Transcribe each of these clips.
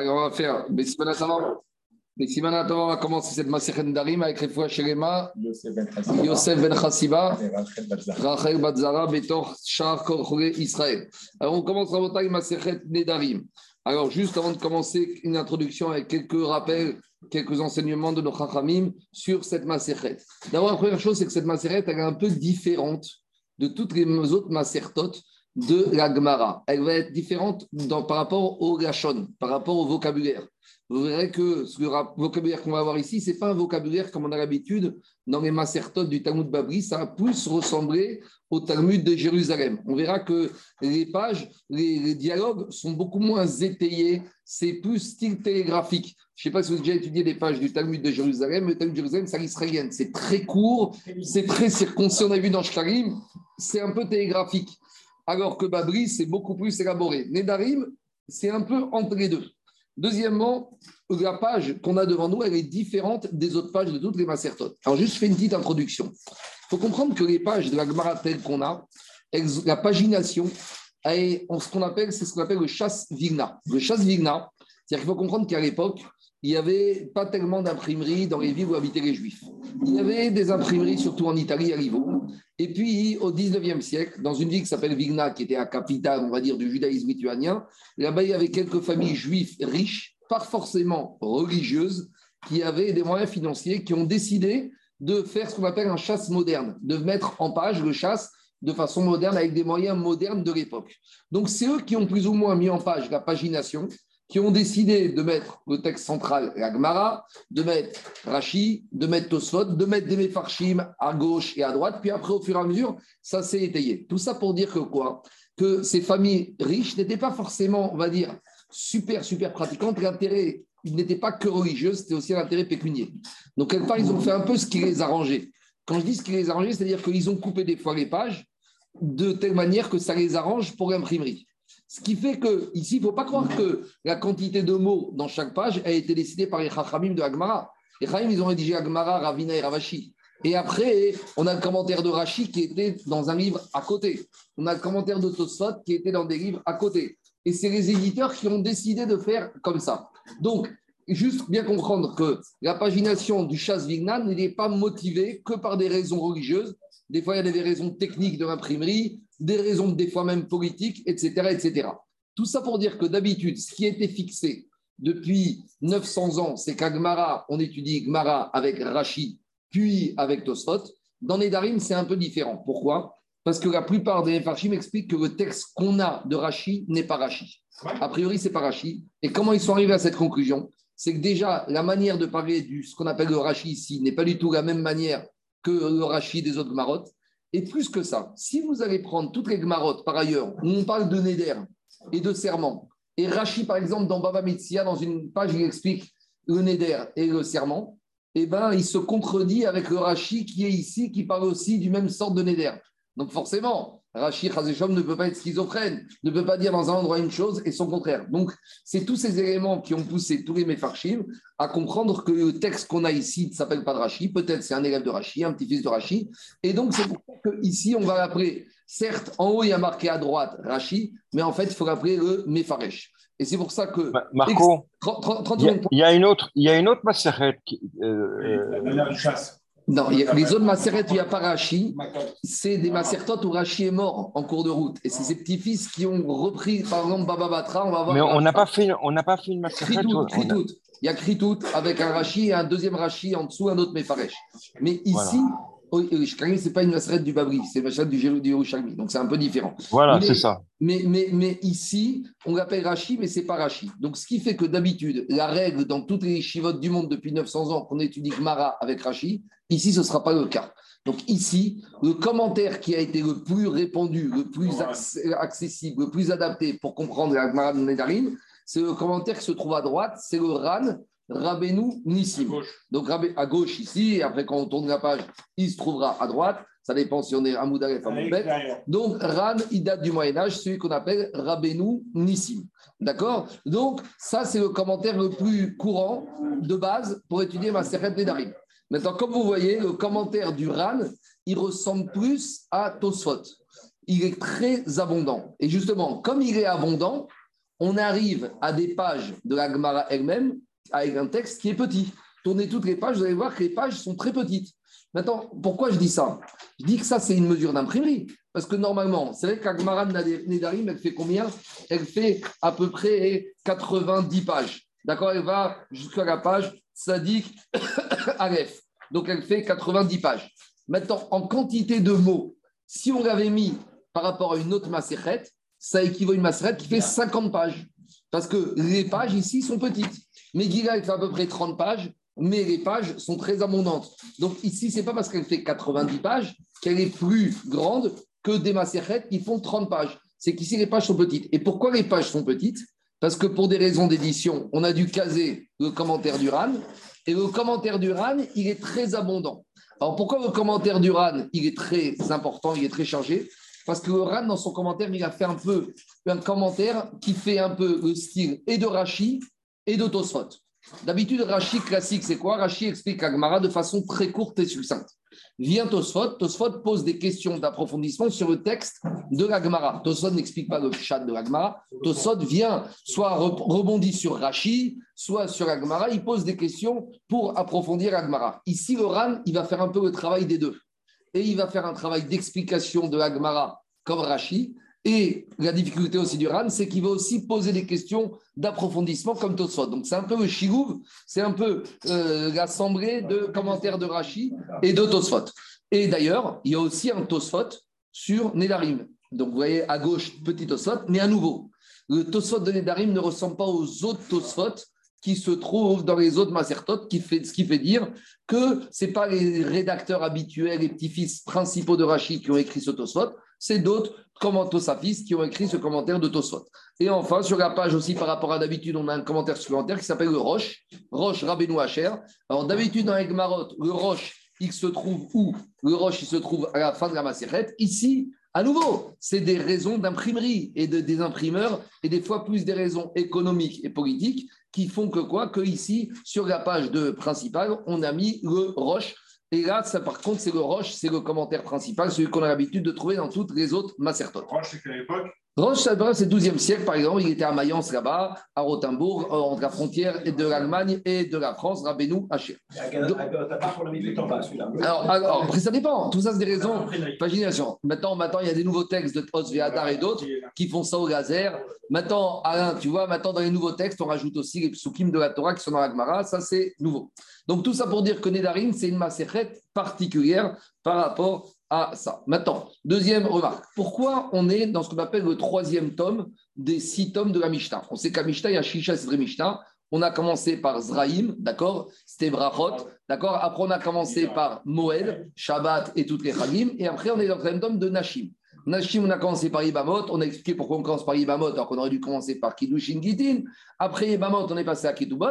Alors, on va faire on va commencer cette Maseret Darim avec Refoua Shelema, Yosef Ben Chassiba, Rachel Batzara, Betor Shar Korchore Israël. Alors on commence à voter Maseret Nedarim. Alors juste avant de commencer, une introduction avec quelques rappels, quelques enseignements de nos Chachamim sur cette Maseret. D'abord, la première chose, c'est que cette Maseret, elle est un peu différente de toutes les autres Masertot de la Gemara. Elle va être différente dans, par rapport au Lachon, par rapport au vocabulaire vous verrez que le vocabulaire qu'on va avoir ici, ce n'est pas un vocabulaire comme on a l'habitude dans les macertotes du Talmud Babri, ça va plus ressembler au Talmud de Jérusalem. On verra que les pages, les, dialogues sont beaucoup moins étayés, c'est plus style télégraphique. Je ne sais pas si vous avez déjà étudié les pages du Talmud de Jérusalem, le Talmud de Jérusalem, c'est l'israélienne, c'est très court, c'est très circoncis, on a vu dans Shkarim, c'est un peu télégraphique. Alors que Babri, c'est beaucoup plus élaboré. Nedarim, c'est un peu entre les deux. Deuxièmement, la page qu'on a devant nous, elle est différente des autres pages de toutes les Macertotes. Alors, juste fais une petite introduction. Il faut comprendre que les pages de la Gemara qu'on a, la pagination, ce qu'on appelle, c'est ce qu'on appelle le chasse vigna. Le chasse vigna, c'est-à-dire qu'il faut comprendre qu'à l'époque, il n'y avait pas tellement d'imprimeries dans les villes où habitaient les Juifs. Il y avait des imprimeries, surtout en Italie, à Livorno. Et puis, au 19e siècle, dans une ville qui s'appelle Vigna, qui était la capitale, on va dire, du judaïsme lituanien, là-bas, il y avait quelques familles juives riches, pas forcément religieuses, qui avaient des moyens financiers, qui ont décidé de faire ce qu'on appelle un chasse moderne, de mettre en page le chasse de façon moderne avec des moyens modernes de l'époque. Donc, c'est eux qui ont plus ou moins mis en page la pagination qui ont décidé de mettre le texte central, la Gemara, de mettre Rashi, de mettre Tosfot, de mettre des Mefarshim à gauche et à droite, puis après, au fur et à mesure, ça s'est étayé. Tout ça pour dire que quoi? Que ces familles riches n'étaient pas forcément, on va dire, super, super pratiquantes. L'intérêt, n'était pas que religieux, c'était aussi un intérêt pécunier. Donc, quelque part, ils ont fait un peu ce qui les arrangeait. Quand je dis ce qui les arrangeait, c'est-à-dire qu'ils ont coupé des fois les pages de telle manière que ça les arrange pour l'imprimerie. Ce qui fait que, ici, il ne faut pas croire que la quantité de mots dans chaque page a été décidée par les Chachamim de Agmara. Les Chachamim, ils ont rédigé Agmara, Ravina et Ravashi. Et après, on a le commentaire de Rashi qui était dans un livre à côté. On a le commentaire de Tosfot qui était dans des livres à côté. Et c'est les éditeurs qui ont décidé de faire comme ça. Donc, juste bien comprendre que la pagination du chasse Vignan n'est pas motivée que par des raisons religieuses. Des fois, il y a des raisons techniques de l'imprimerie, des raisons des fois même politiques, etc. etc. Tout ça pour dire que d'habitude, ce qui a été fixé depuis 900 ans, c'est qu'Agmara, on étudie Gmara avec Rashi, puis avec Tosfot. Dans Nedarim, c'est un peu différent. Pourquoi? Parce que la plupart des Farshim expliquent que le texte qu'on a de Rashi n'est pas Rashi. A priori, c'est pas Rashi. Et comment ils sont arrivés à cette conclusion? C'est que déjà, la manière de parler de ce qu'on appelle le Rashi ici n'est pas du tout la même manière que le Rashi des autres Gmarotes. Et plus que ça, si vous allez prendre toutes les Gmarotes, par ailleurs, où on parle de Neder et de serment, et Rashi, par exemple, dans Baba Metzia, dans une page, il explique le Neder et le serment, eh ben, il se contredit avec le Rashi qui est ici, qui parle aussi du même sort de Neder. Donc forcément, Rachid Chazéchom ne peut pas être schizophrène, ne peut pas dire dans un endroit une chose et son contraire. Donc, c'est tous ces éléments qui ont poussé tous les Mefarchim à comprendre que le texte qu'on a ici ne s'appelle pas de Rachid, peut-être c'est un élève de Rachid, un petit-fils de Rachid. Et donc, c'est pour ça qu'ici, on va l'appeler, certes, en haut, il y a marqué à droite Rachid, mais en fait, il faut l'appeler le Mefaresh. Et c'est pour ça que. Marco, il, y a, une autre, il y a une autre qui. Euh, euh chasse. Non, les autres macérettes où il n'y a pas Rachi, c'est des macértotes où Rachi est mort en cours de route. Et c'est ses petits-fils qui ont repris, par exemple, Baba Batra. On va voir Mais on n'a pas, fait, on pas fait une macérette. Kritout, Il y a Kritout avec un Rachi et un deuxième Rachi en dessous, un autre Mefaresh. Mais ici, oui, ce n'est pas une macérette du Babri, c'est une macérette du Yerushalmi. Donc c'est un peu différent. Voilà, c'est ça. Mais, mais, mais ici, on l'appelle Rachi, mais ce n'est pas Rachi. Donc ce qui fait que d'habitude, la règle dans toutes les chivotes du monde depuis 900 ans qu'on étudie Mara avec Rachi, ici ce ne sera pas le cas. Donc ici, le commentaire qui a été le plus répandu, le plus accessible, le plus adapté pour comprendre la Gemara de Nedarim, c'est le commentaire qui se trouve à droite, c'est le Ran Rabbeinu Nissim. Donc à gauche ici, et après quand on tourne la page, il se trouvera à droite. Ça dépend si on est à Moudaref à Moudbet. Donc Ran, il date du Moyen-Âge, celui qu'on appelle Rabbeinu Nissim. D'accord? Donc ça, c'est le commentaire le plus courant de base pour étudier ma Seret Nedarim. Maintenant, comme vous voyez, le commentaire du Ran, il ressemble plus à Tosfot. Il est très abondant. Et justement, comme il est abondant, on arrive à des pages de la Gemara elle-même avec un texte qui est petit. Tournez toutes les pages, vous allez voir que les pages sont très petites. Maintenant, pourquoi je dis ça? Je dis que ça, c'est une mesure d'imprimerie. Parce que normalement, c'est vrai qu'Agmara Nedarim, elle fait combien? Elle fait à peu près 90 pages. D'accord? Elle va jusqu'à la page Sadik Aleph. Donc, elle fait 90 pages. Maintenant, en quantité de mots, si on l'avait mis par rapport à une autre macérette, ça équivaut à une macérette qui fait 50 pages. Parce que les pages ici sont petites. Mais elle fait à peu près 30 pages, mais les pages sont très abondantes. Donc ici, ce n'est pas parce qu'elle fait 90 pages qu'elle est plus grande que des macérettes qui font 30 pages. C'est qu'ici, les pages sont petites. Et pourquoi les pages sont petites? Parce que pour des raisons d'édition, on a dû caser le commentaire du RAN. Et le commentaire du RAN, il est très abondant. Alors pourquoi le commentaire du RAN, il est très important, il est très chargé? Parce que le RAN, dans son commentaire, il a fait un peu un commentaire qui fait un peu le style et de Rachi et de. D'habitude, Rachi classique, c'est quoi? Rachi explique Agmara de façon très courte et succincte. Vient Tosfot, Tosfot pose des questions d'approfondissement sur le texte de l'Agmara. Tosfot n'explique pas le chat de l'Agmara. Tosfot vient, soit rebondit sur Rachi, soit sur l'Agmara, il pose des questions pour approfondir l'Agmara. Ici, le Ran, il va faire un peu le travail des deux. Et il va faire un travail d'explication de l'Agmara comme Rachi, et la difficulté aussi du RAN, c'est qu'il va aussi poser des questions d'approfondissement comme Tosfot. Donc c'est un peu le c'est un peu euh, l'assemblée de commentaires de Rashi et de Tosfot. Et d'ailleurs, il y a aussi un Tosfot sur Nedarim. Donc vous voyez à gauche, petit Tosfot, mais à nouveau, le Tosfot de Nedarim ne ressemble pas aux autres Tosfot qui se trouvent dans les autres Masertot, qui fait, ce qui fait dire que ce pas les rédacteurs habituels, les petits-fils principaux de Rashi qui ont écrit ce Tosfot, c'est d'autres commentateurs qui ont écrit ce commentaire de Tosfot. Et enfin, sur la page aussi, par rapport à d'habitude, on a un commentaire supplémentaire qui s'appelle le Roche, Roche Rabbeinu Hacher. Alors d'habitude, dans les Gmarot, le Roche, il se trouve où? Le Roche, il se trouve à la fin de la Maseret. Ici, à nouveau, c'est des raisons d'imprimerie et de, des imprimeurs, et des fois plus des raisons économiques et politiques qui font que quoi? Que ici, sur la page de principale, on a mis le Roche et là, ça, par contre, c'est le Roche, c'est le commentaire principal, celui qu'on a l'habitude de trouver dans toutes les autres Macertot. Roche, c'est quelle époque? Roche, c'est le 12e siècle, par exemple. Il était à Mayence, là-bas, à Rothenburg, entre la frontière de l'Allemagne et de la France, Rabbeinu Hacher. Alors, alors, après, ça dépend. Tout ça, c'est des raisons d'imagination. Maintenant, maintenant, il y a des nouveaux textes de Osvéadar et d'autres qui font ça au laser. Maintenant, Alain, tu vois, maintenant, dans les nouveaux textes, on rajoute aussi les psukim de la Torah qui sont dans la Gemara. Ça, c'est nouveau. Donc, tout ça pour dire que Nedarim, c'est une macérette particulière par rapport à ça. Maintenant, deuxième remarque. Pourquoi on est dans ce qu'on appelle le troisième tome des six tomes de la Mishnah? On sait qu'à Mishnah, il y a Shisha et Mishnah. On a commencé par Zraïm, d'accord? C'était Brachot, d'accord? Après, on a commencé par Moed, Shabbat et toutes les Chagim. Et après, on est dans le troisième tome de Nashim. Nashim, on a commencé par Ibamot. On a expliqué pourquoi on commence par Ibamot, alors qu'on aurait dû commencer par Kiddushin Gitin. Après Ibamot, on est passé à Ketubot.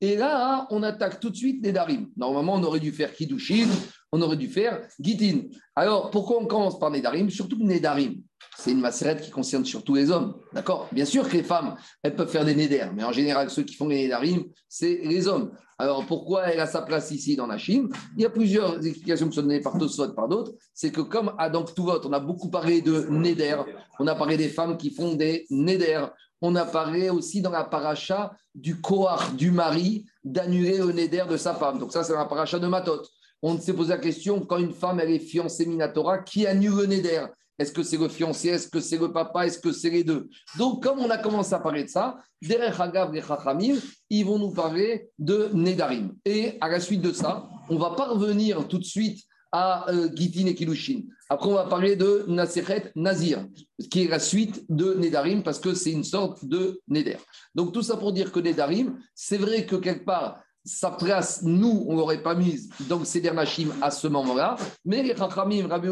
Et là, on attaque tout de suite les Darim. Normalement, on aurait dû faire Kiddushin, on aurait dû faire Gitin. Alors, pourquoi on commence par Nedarim? Surtout Nedarim, c'est une macérette qui concerne surtout les hommes. D'accord? Bien sûr que les femmes, elles peuvent faire des Néder, mais en général, ceux qui font les Nedarim, c'est les hommes. Alors, pourquoi elle a sa place ici dans la Chine? Il y a plusieurs explications qui sont données par Tosfot, par d'autres. C'est que comme à tout Tuvot, on a beaucoup parlé de Neder, on a parlé des femmes qui font des Neder, on a parlé aussi dans la paracha du Koach du mari d'annuler le Neder de sa femme. Donc ça, c'est la paracha de Matot on s'est posé la question, quand une femme elle est fiancée Minatora, qui annule le Neder Est-ce que c'est le fiancé? Est-ce que c'est le papa? Est-ce que c'est les deux? Donc, comme on a commencé à parler de ça, derrière Hagav et Chachamim, ils vont nous parler de Nedarim. Et à la suite de ça, on va pas revenir tout de suite à euh, Gitin et Kilushin. Après, on va parler de Naseret Nazir, qui est la suite de Nedarim, parce que c'est une sorte de Neder. Donc, tout ça pour dire que Nedarim, c'est vrai que quelque part, sa place, nous, on l'aurait pas mise dans Seder Nashim à ce moment-là. Mais les Chachamim, Rabbi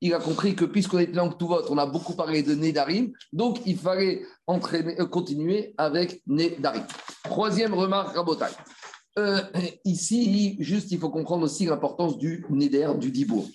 il a compris que puisqu'on était tout vote, on a beaucoup parlé de Nedarim, donc il fallait entraîner, euh, continuer avec Nedarim. Troisième remarque, Rabotai. Euh, ici, juste, il faut comprendre aussi l'importance du Neder, du Dibour.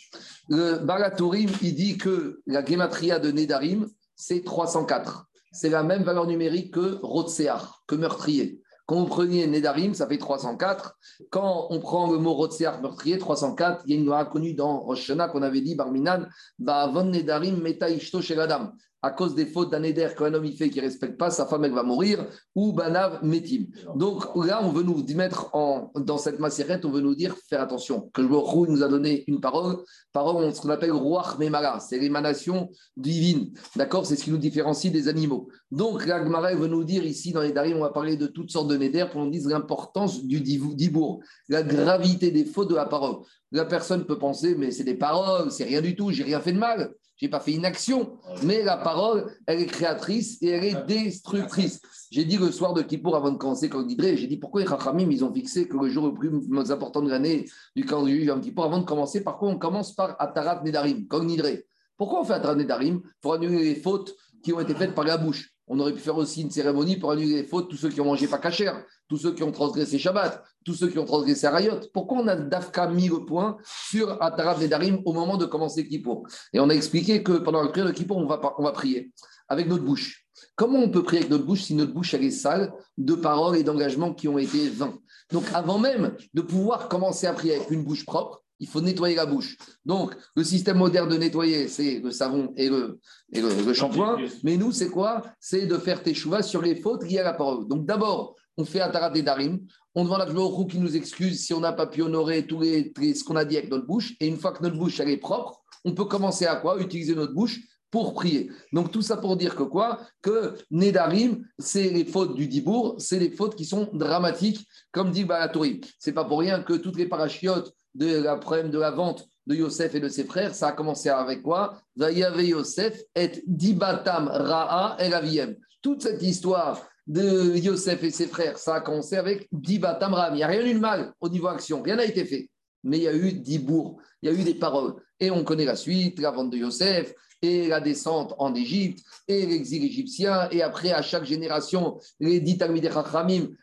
Le Baratourim, il dit que la gematria de Nedarim, c'est 304. C'est la même valeur numérique que Rotsear, que meurtrier. Quand vous preniez Nedarim, ça fait 304. Quand on prend le mot Rotsear, meurtrier, 304, il y a une loi connue dans Rosh qu'on avait dit, Barminan, Ba'avon Nedarim Meta Ishto Sheladam. À cause des fautes d'un éder qu'un homme y fait qui ne respecte pas, sa femme elle va mourir, ou banav metim. Donc là, on veut nous mettre en, dans cette macérette, on veut nous dire, faire attention, que le roi nous a donné une parole, parole, ce qu'on appelle roi memara, c'est l'émanation divine, d'accord? C'est ce qui nous différencie des animaux. Donc la Gemara veut nous dire ici, dans les Darim, on va parler de toutes sortes de néder pour nous dire l'importance du dibour, la gravité des fautes de la parole. La personne peut penser, mais c'est des paroles, c'est rien du tout, j'ai rien fait de mal j'ai pas fait une action, mais la parole, elle est créatrice et elle est destructrice. J'ai dit le soir de Kippour, avant de commencer quand Nidré, j'ai dit pourquoi les Rachamim, ils ont fixé que le jour le plus important de l'année du camp du Yom Kippour, avant de commencer, par quoi on commence par Atarat Nedarim, comme Nidré. Pourquoi on fait Atarat Nedarim Pour annuler les fautes qui ont été faites par la bouche? On aurait pu faire aussi une cérémonie pour annuler les fautes, tous ceux qui ont mangé pas cachère, tous ceux qui ont transgressé Shabbat, tous ceux qui ont transgressé Arayot. Pourquoi on a d'Afka mis le point sur Atarat Nedarim au moment de commencer Kippour? Et on a expliqué que pendant la prière de Kippour, on va, on va prier avec notre bouche. Comment on peut prier avec notre bouche si notre bouche est sale de paroles et d'engagements qui ont été vains? Donc avant même de pouvoir commencer à prier avec une bouche propre, il faut nettoyer la bouche. Donc, le système moderne de nettoyer, c'est le savon et le, et le, shampoing. Mais nous, c'est quoi? C'est de faire tes chouvas sur les fautes liées à la parole. Donc, d'abord, on fait un tarat des darim. On demande à Dieu qui nous excuse si on n'a pas pu honorer tous les, ce qu'on a dit avec notre bouche. Et une fois que notre bouche elle est propre, on peut commencer à quoi? Utiliser notre bouche pour prier. Donc tout ça pour dire que quoi? Que Nedarim, c'est les fautes du Dibour, c'est les fautes qui sont dramatiques, comme dit Balatouri. C'est pas pour rien que toutes les parachiotes de la problème de la vente de Yosef et de ses frères, ça a commencé avec quoi? Vayave Yosef et Dibatam Ra'a El Aviem. Toute cette histoire de Yosef et ses frères, ça a commencé avec Dibatam Ra'a. Il n'y a rien eu de mal au niveau action, rien n'a été fait. Mais il y a eu Dibour, il y a eu des paroles. Et on connaît la suite, la vente de Yosef, et la descente en Égypte, et l'exil égyptien, et après, à chaque génération, les dix Talmidei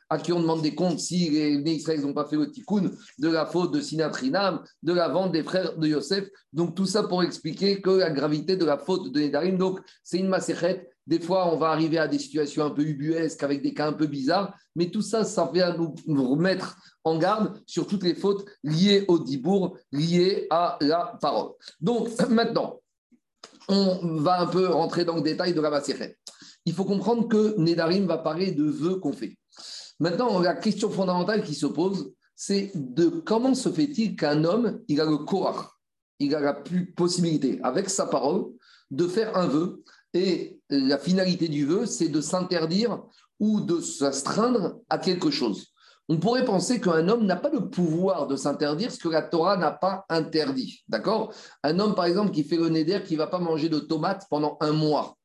à qui on demande des comptes si les Israéliens n'ont pas fait le tikkun de la faute de Sinatrinam, de la vente des frères de Yosef. Donc, tout ça pour expliquer que la gravité de la faute de Nedarim, donc, c'est une macérette. Des fois, on va arriver à des situations un peu ubuesques avec des cas un peu bizarres, mais tout ça, ça vient nous remettre en garde sur toutes les fautes liées au dibour, liées à la parole. Donc, maintenant, on va un peu rentrer dans le détail de la Maseret. Il faut comprendre que Nedarim va parler de vœux qu'on fait. Maintenant, la question fondamentale qui se pose, c'est de comment se fait-il qu'un homme, il a le corps, il a la possibilité, avec sa parole, de faire un vœu. Et la finalité du vœu, c'est de s'interdire ou de s'astreindre à quelque chose on pourrait penser qu'un homme n'a pas le pouvoir de s'interdire ce que la Torah n'a pas interdit. D'accord? Un homme, par exemple, qui fait le néder, qui ne va pas manger de tomates pendant un mois.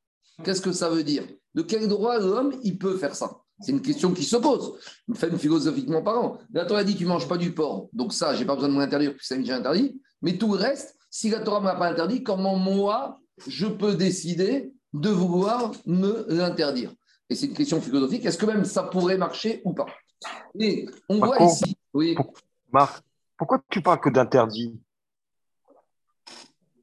Qu'est-ce que ça veut dire? De quel droit l'homme, il peut faire ça? C'est une question qui se pose, même philosophiquement parlant. La Torah dit tu ne manges pas du porc. Donc ça, je n'ai pas besoin de m'interdire puisque c'est déjà interdit. Mais tout le reste, si la Torah ne m'a pas interdit, comment moi, je peux décider de vouloir me l'interdire Et c'est une question philosophique. Est-ce que même ça pourrait marcher ou pas? Et on voit ici. Oui. Marc, pourquoi tu parles que d'interdit?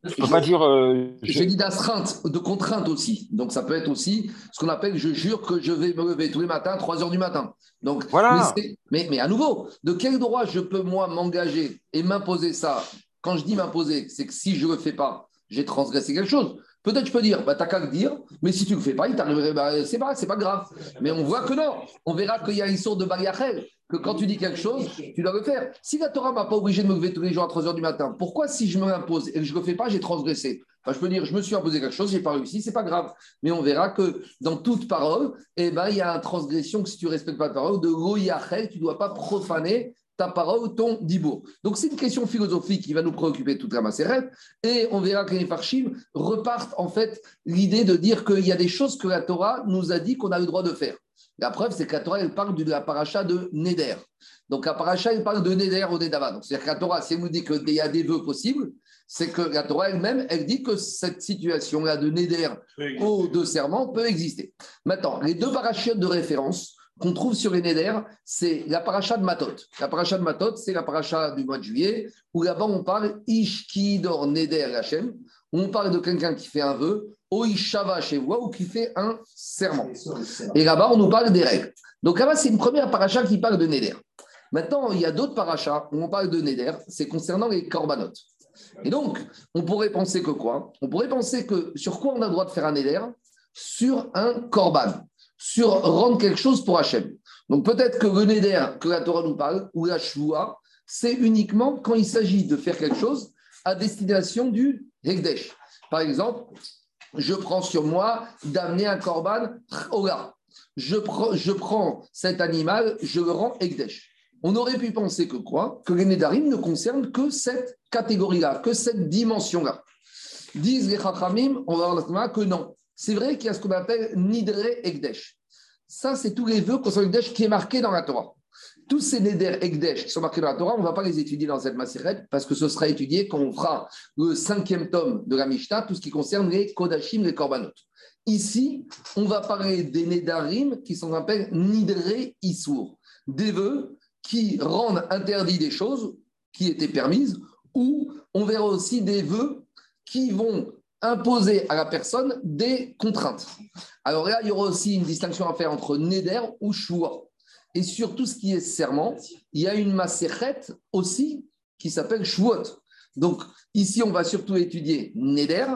Je peux pas dire. Euh, je... dis d'astreinte, de contrainte aussi. Donc ça peut être aussi ce qu'on appelle je jure que je vais me lever tous les matins, 3 heures du matin. Donc, voilà. Mais, mais, à nouveau, de quel droit je peux moi m'engager et m'imposer ça? Quand je dis m'imposer, c'est que si je ne le fais pas, j'ai transgressé quelque chose. Peut-être je peux dire, bah, t'as qu'à le dire, mais si tu le fais pas, il t'arriverait, bah, c'est pas, pas grave. Mais on voit que non. On verra qu'il y a une sorte de barrière que quand tu dis quelque chose, tu dois le faire. Si la Torah m'a pas obligé de me lever tous les jours à 3 h du matin, pourquoi si je me l'impose et que je ne le fais pas, j'ai transgressé? Je peux dire, je me suis imposé quelque chose, j'ai pas réussi, c'est pas grave. Mais on verra que dans toute parole, eh ben, il y a une transgression que si tu respectes pas la parole, de goyachel, tu dois pas profaner ta parole, ton dibour. Donc, c'est une question philosophique qui va nous préoccuper toute la macérette. Et on verra que les Farshim repartent en fait l'idée de dire qu'il y a des choses que la Torah nous a dit qu'on a le droit de faire. La preuve, c'est que la Torah, elle parle de la paracha de Neder. Donc, la paracha, elle parle de Neder au Nedava. Donc, c'est-à-dire que la Torah, si elle nous dit qu'il y a des vœux possibles, c'est que la Torah elle-même, elle dit que cette situation-là de Neder ou de serment peut exister. Maintenant, les deux parachutes de référence, qu'on trouve sur les Neder, c'est la paracha de Matot. La paracha de Matot, c'est la paracha du mois de juillet, où là-bas on parle Ishkidor Neder Hachem, où on parle de quelqu'un qui fait un vœu, Oishava chez vous, ou qui fait un serment. Et là-bas, on nous parle des règles. Donc là-bas, c'est une première paracha qui parle de Neder. Maintenant, il y a d'autres parachas où on parle de Neder, c'est concernant les corbanotes. Et donc, on pourrait penser que quoi? On pourrait penser que sur quoi on a le droit de faire un éder Sur un korban, sur rendre quelque chose pour Hachem. Donc peut-être que le néder que la Torah nous parle, ou la shua, c'est uniquement quand il s'agit de faire quelque chose à destination du Hekdesh. Par exemple, je prends sur moi d'amener un korban Ola. Je, je prends cet animal, je le rends Hekdesh. On aurait pu penser que quoi? Que les ne concernent que cette catégorie-là, que cette dimension-là. Disent les Chachamim, on va voir que non. C'est vrai qu'il y a ce qu'on appelle Nidre Ekdesh. Ça, c'est tous les vœux concernant Ekdesh qui est marqué dans la Torah. Tous ces Neder Ekdesh qui sont marqués dans la Torah, on ne va pas les étudier dans cette Maseret parce que ce sera étudié quand on fera le cinquième tome de la Mishnah, tout ce qui concerne les Kodashim, les Korbanot. Ici, on va parler des Nedarim qui sont appelés Nidre Issour, des vœux qui rendent interdit des choses qui étaient permises, ou on verra aussi des vœux qui vont imposer à la personne des contraintes. Alors là, il y aura aussi une distinction à faire entre neder ou choua. Et sur tout ce qui est serment, il y a une maséchet aussi qui s'appelle chouot. Donc ici, on va surtout étudier neder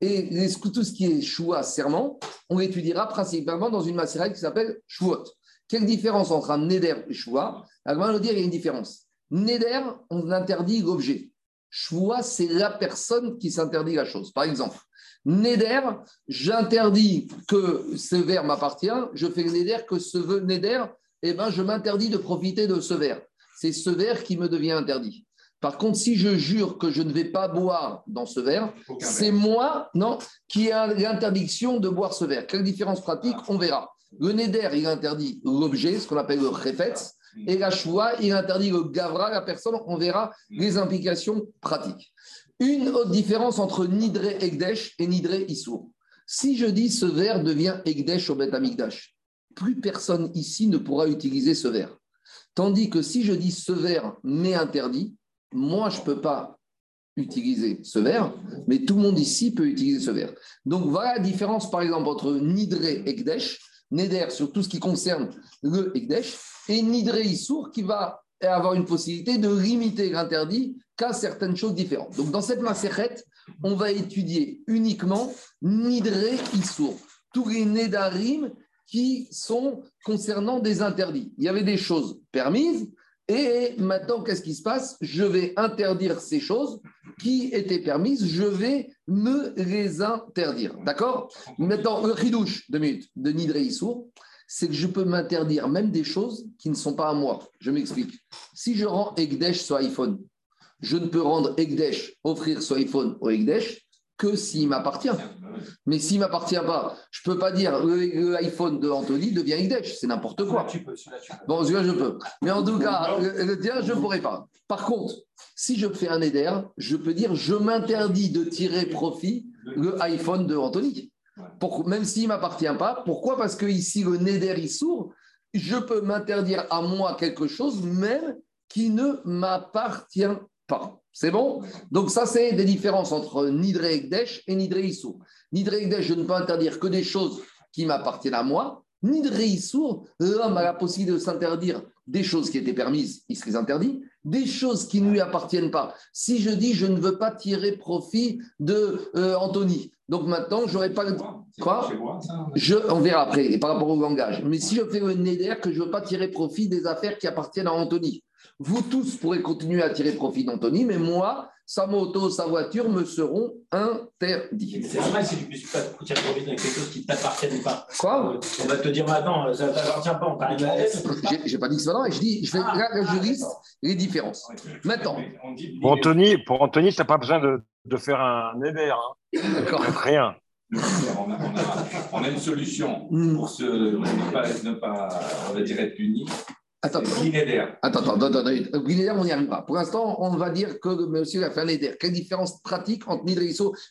et tout ce qui est choua, serment, on l'étudiera principalement dans une maséchet qui s'appelle chouot. Quelle différence entre un neder et choua Alors, on va dire qu'il y a une différence. Neder, on interdit l'objet. Choua, c'est la personne qui s'interdit la chose. Par exemple, Neder, j'interdis que ce verre m'appartient, je fais Neder que ce Neder, eh ben, je m'interdis de profiter de ce verre. C'est ce verre qui me devient interdit. Par contre, si je jure que je ne vais pas boire dans ce verre, c'est moi non, qui ai l'interdiction de boire ce verre. Quelle différence pratique On verra. Le Neder, il interdit l'objet, ce qu'on appelle le Refetz, et la Choua, il interdit le Gavra, la personne. On verra les implications pratiques. Une autre différence entre Nidre Egdesh et Nidre Issour. Si je dis ce verre devient Egdesh au Bet Amikdash, plus personne ici ne pourra utiliser ce verre. Tandis que si je dis ce verre m'est interdit, moi je ne peux pas utiliser ce verre, mais tout le monde ici peut utiliser ce verre. Donc voilà la différence par exemple entre Nidre Egdesh Neder sur tout ce qui concerne le Ekdesh, et Nidre Issour qui va avoir une possibilité de limiter l'interdit qu'à certaines choses différentes. Donc dans cette Maserhet, on va étudier uniquement Nidre Issour, tous les qui sont concernant des interdits. Il y avait des choses permises, et maintenant, qu'est-ce qui se passe? Je vais interdire ces choses qui étaient permises, je vais me les interdire. D'accord? Maintenant, le chidouche de minutes de Nidre c'est que je peux m'interdire même des choses qui ne sont pas à moi. Je m'explique. Si je rends Egdesh sur iPhone, je ne peux rendre Egdesh, offrir ce iPhone au Egdesh que s'il m'appartient. Mais s'il ne m'appartient pas, je ne peux pas dire l'iPhone de Anthony devient Egdesh, c'est n'importe quoi. Bon, celui-là, je peux. Mais en tout cas, le, tien, je ne pourrais pas. Par contre, si je fais un Eder, je peux dire je m'interdis de tirer profit le iPhone de Anthony. Même s'il ne m'appartient pas. Pourquoi? Parce que ici, le Neder est sourd. Je peux m'interdire à moi quelque chose, même qui ne m'appartient pas. C'est bon? Donc ça, c'est des différences entre Nidre Ekdesh et Nidre Issour. Nidre Ekdesh, je ne peux interdire que des choses qui m'appartiennent à moi. Nidre Issour, l'homme a la possibilité de s'interdire des choses qui étaient permises, il se les interdit, des choses qui ne lui appartiennent pas. Si je dis je ne veux pas tirer profit de euh, Anthony, donc maintenant j'aurais pas le quoi? Je, On verra après par rapport au langage. Mais si je fais un Neder que je ne veux pas tirer profit des affaires qui appartiennent à Anthony, vous tous pourrez continuer à tirer profit d'Anthony, mais moi, sa moto, sa voiture me seront interdits. C'est normal si tu ne puisses pas tirer profit de quelque chose qui ne t'appartient pas. Quoi? Euh, On va te dire maintenant, ça ne t'appartient pas, on parle Je n'ai pas dit que c'est pas je dis, je fais ah, la juriste les différences. Maintenant. Pour Anthony, pour Anthony, tu n'as pas besoin de, de, faire un éder. Hein. D'accord. Rien. On a, on, a, une solution hmm. pour se, ne, pas, ne pas, on va dire, être puni. Attends, attends, attends, attends, on n'y arrive pas. Pour l'instant, on va dire que monsieur a fait un éder. Quelle différence pratique entre Nidre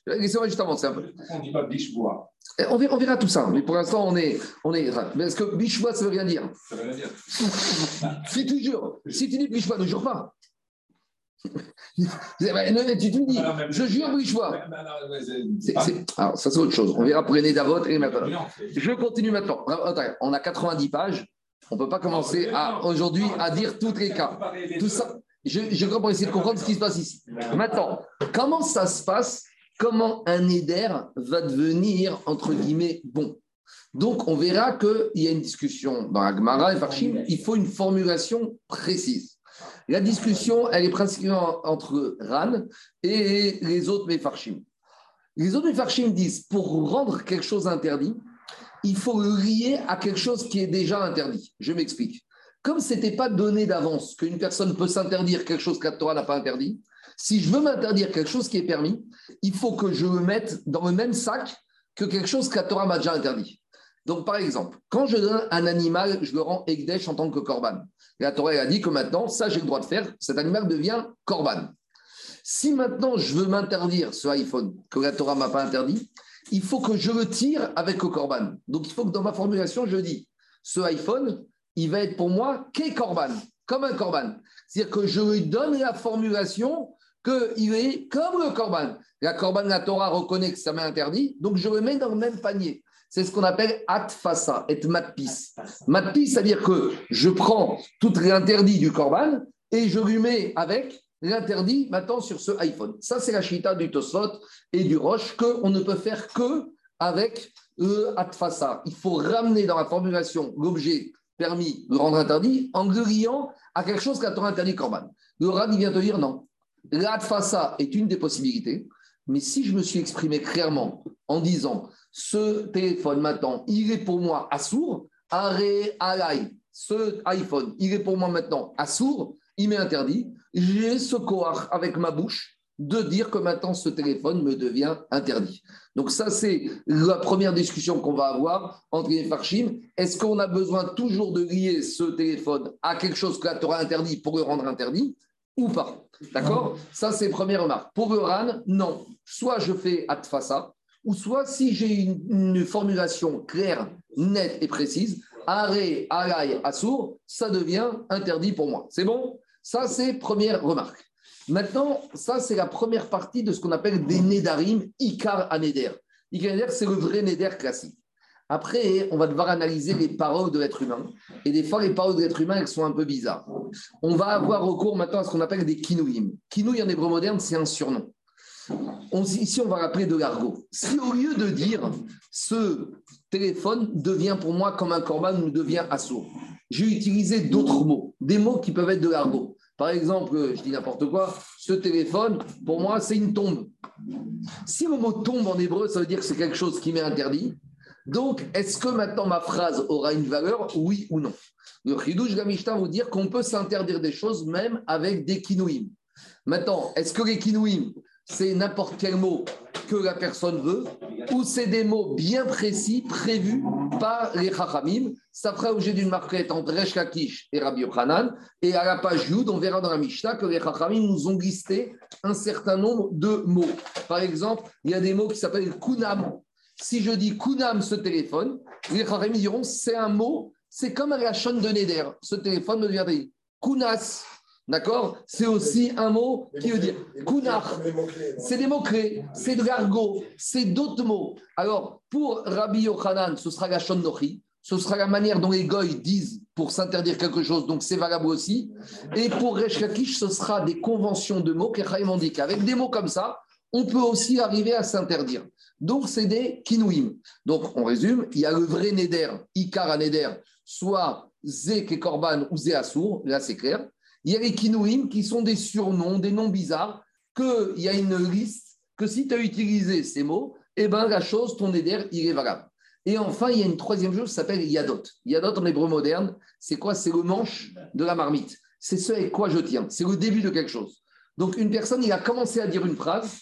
Laissez-moi juste avancer un peu. On ne dit pas bichbois. Eh, on verra, on verra, tout ça, mais pour l'instant, on est, on est. Mais est-ce que bichbois, ça veut rien dire? Ça veut rien dire. si tu jures, si tu dis bichbois, ne jure pas. tu, tu dis, je jure bichbois. Alors, ça, c'est autre chose. On verra pour les d'Avot et maintenant. Je continue maintenant. On a 90 pages. On ne peut pas commencer aujourd'hui à dire tous les cas. Tout ça, je, je essayer de comprendre ce qui se passe ici. Maintenant, comment ça se passe? Comment un éder va devenir, entre guillemets, bon? Donc, on verra qu'il y a une discussion dans Agmara et Farshim, il faut une formulation précise. La discussion, elle est principalement entre Ran et les autres Mefarshim. Les autres Mefarshim disent, pour rendre quelque chose interdit, il faut lier à quelque chose qui est déjà interdit. Je m'explique. Comme ce n'était pas donné d'avance qu'une personne peut s'interdire quelque chose que la Torah n'a pas interdit, si je veux m'interdire quelque chose qui est permis, il faut que je le mette dans le même sac que quelque chose que la Torah m'a déjà interdit. Donc, par exemple, quand je donne un animal, je le rends Ekdesh en tant que korban. la Torah a dit que maintenant, ça, j'ai le droit de faire, cet animal devient korban. Si maintenant je veux m'interdire ce iPhone que la Torah m'a pas interdit, il faut que je le tire avec le korban. Donc, il faut que dans ma formulation, je dis ce iPhone, il va être pour moi qu'est korban, comme un korban. C'est-à-dire que je lui donne la formulation qu'il est comme le korban. La korban, la Torah reconnaît que ça m'est interdit, donc je le mets dans le même panier. C'est ce qu'on appelle atfasa, et matpis. Matpis, c'est-à-dire que je prends tout l'interdit du korban et je lui mets avec l'interdit maintenant sur ce iPhone. Ça, c'est la chita du Tosfot et du Roche qu'on ne peut faire que avec le atfasa. Il faut ramener dans la formulation l'objet permis de rendre interdit en le liant à quelque chose qui a interdit korban. Le il vient te dire non. L'atfasa est une des possibilités, mais si je me suis exprimé clairement en disant ce téléphone maintenant, il est pour moi à sourd, arrêt, ce iPhone, il est pour moi maintenant à sourd, il m'est interdit, j'ai ce courage avec ma bouche de dire que maintenant ce téléphone me devient interdit. Donc ça, c'est la première discussion qu'on va avoir entre les Farshim. Est-ce qu'on a besoin toujours de lier ce téléphone à quelque chose que la Torah interdit pour le rendre interdit ou pas? D'accord? Ça, c'est première remarque. Pour le non. Soit je fais atfasa, ou soit si j'ai une, formulation claire, nette et précise, arrêt, alay, assour, ça devient interdit pour moi. C'est bon? Ça, c'est première remarque. Maintenant, ça, c'est la première partie de ce qu'on appelle des Nedarim, Ikar Aneder. Ikar Aneder, c'est le vrai Neder classique. Après, on va devoir analyser les paroles de l'être humain. Et des fois, les paroles de l'être humain, elles sont un peu bizarres. On va avoir recours maintenant à ce qu'on appelle des kinouim. Kinouï en hébreu moderne, c'est un surnom. ici, on va rappeler de l'argot. Si au lieu de dire ce téléphone devient pour moi comme un corban ou devient assaut, j'ai utilisé d'autres mots, des mots qui peuvent être de l'argot. Par exemple, je dis n'importe quoi, ce téléphone, pour moi, c'est une tombe. Si le mot tombe en hébreu, ça veut dire que c'est quelque chose qui m'est interdit. Donc, est-ce que maintenant ma phrase aura une valeur, oui ou non? Le Khidouj Gamishta vous dire qu'on peut s'interdire des choses même avec des kinouïm. Maintenant, est-ce que les kinouïm, c'est n'importe quel mot que la personne veut, ou c'est des mots bien précis, prévus par les Chachamim. Ça fera objet d'une marquette entre Resh et Rabbi Yochanan. Et à la page Yud, on verra dans la Mishnah que les Chachamim nous ont listé un certain nombre de mots. Par exemple, il y a des mots qui s'appellent Kunam, si je dis Kunam, ce téléphone, les Chachamim diront c'est un mot, c'est comme la chaîne de Neder. Ce téléphone me devient Kunas. D'accord? C'est aussi un mot qui veut dire Kunar. C'est des mots-clés, c'est de l'argot, c'est d'autres mots. Alors, pour Rabbi Yochanan, ce sera la Nochi, ce sera la manière dont les goy disent pour s'interdire quelque chose, donc c'est valable aussi. Et pour Resh ce sera des conventions de mots qu'Echaim indique. Avec des mots comme ça, on peut aussi arriver à s'interdire. Donc, c'est des kinouim. Donc, on résume, il y a le vrai neder, ikar neder, soit zé korban ou zé assour, là c'est clair. Il y a les kinouim qui sont des surnoms, des noms bizarres, qu'il y a une liste, que si tu as utilisé ces mots, eh ben, la chose, ton neder, il est valable. Et enfin, il y a une troisième chose qui s'appelle yadot. Yadot en hébreu moderne, c'est quoi? C'est le manche de la marmite. C'est ce avec quoi je tiens. C'est le début de quelque chose. Donc, une personne, il a commencé à dire une phrase,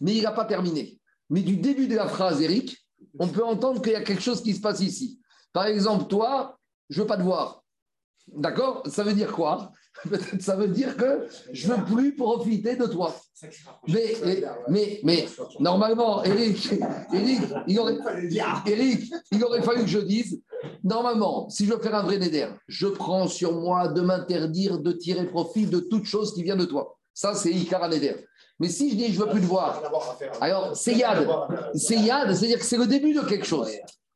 mais il n'a pas terminé. Mais du début de la phrase, Eric, on peut entendre qu'il y a quelque chose qui se passe ici. Par exemple, toi, je veux pas te voir. D'accord? Ça veut dire quoi? Peut-être ça veut dire que je ne veux plus profiter de toi. Mais, mais, mais, normalement, Eric, Eric, il aurait, Eric, il aurait fallu que je dise, normalement, si je veux faire un vrai néder, je prends sur moi de m'interdire de tirer profit de toute chose qui vient de toi. Ça, c'est Icar Néder. Mais si je dis je ne veux plus te voir, alors c'est Yad. C'est Yad, c'est-à-dire que c'est le début de quelque chose.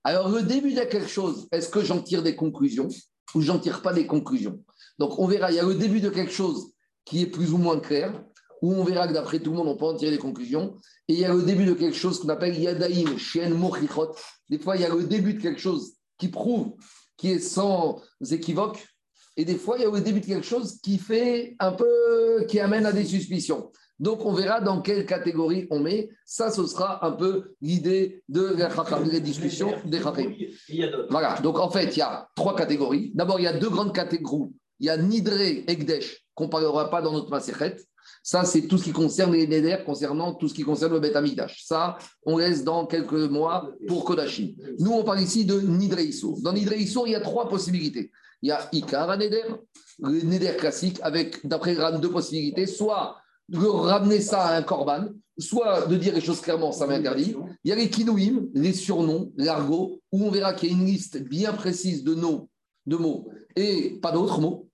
Alors le début de quelque chose, est-ce que j'en tire des conclusions ou j'en tire pas des conclusions? Donc on verra, il y a le début de quelque chose qui est plus ou moins clair, où on verra que d'après tout le monde, on peut en tirer des conclusions. Et il y a le début de quelque chose qu'on appelle Yadaïm, Shen Mochichot. Des fois, il y a le début de quelque chose qui prouve, qui est sans équivoque. Et des fois, il y a le début de quelque chose qui fait un peu, qui amène à des suspicions. Donc, on verra dans quelle catégorie on met. Ça, ce sera un peu l'idée de la discussions des. Voilà. Donc, en fait, il y a trois catégories. D'abord, il y a deux grandes catégories. Il y a Nidre Egdesh, qu'on ne parlera pas dans notre Masechet. Ça, c'est tout ce qui concerne les Neder, concernant tout ce qui concerne le Beth Amikdash. Ça, on laisse dans quelques mois pour Kodashim. Nous, on parle ici de Nidre Issour. Dans Nidre Issour, il y a trois possibilités. Il y a Ikar Neder, le Neder classique, avec, d'après Ran, deux possibilités. Soit de ramener ça à un korban, soit de dire les choses clairement, ça m'interdit. Il y a les kinouim, les surnoms, l'argot, où on verra qu'il y a une liste bien précise de noms, de mots, et pas d'autres mots.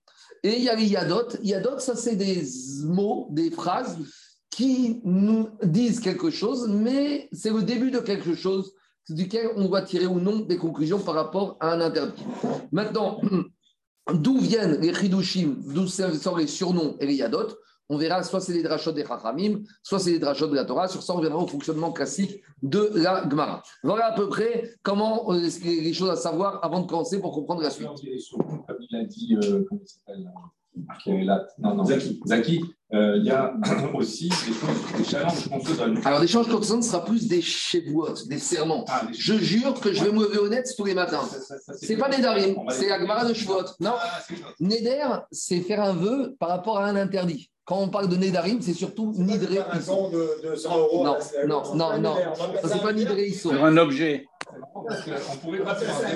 Et il y a les yadot. Yadot, ça c'est des mots, des phrases qui nous disent quelque chose, mais c'est le début de quelque chose duquel on doit tirer ou non des conclusions par rapport à un interdit. Maintenant, d'où viennent les chidushim, d'où sont les surnoms et les yadot? On verra soit c'est des drachot des Chachamim, soit c'est des drachot de la Torah. Sur ça, on verra au fonctionnement classique de la Gemara. Voilà à peu près comment euh, les choses à savoir avant de commencer pour comprendre la suite. Comme il a dit, euh, comment il s'appelle non, non. Zaki. Zaki, euh, il y a aussi des, choses, des challenges qu'on. Alors, qu'on se donne sera plus des chevuot, des serments. Ah, je jure que je vais me lever honnête tous les matins. Ce n'est pas des darim, c'est la Gemara de Shvuot. Non, ah, Neder, c'est faire un vœu par rapport à un interdit. Quand on parle de Nédarim, c'est surtout Nidré. Un don de, de 100 euros. Non, non, non, non. Ça, c'est pas Nidré Sur un objet. On pourrait pas faire ça.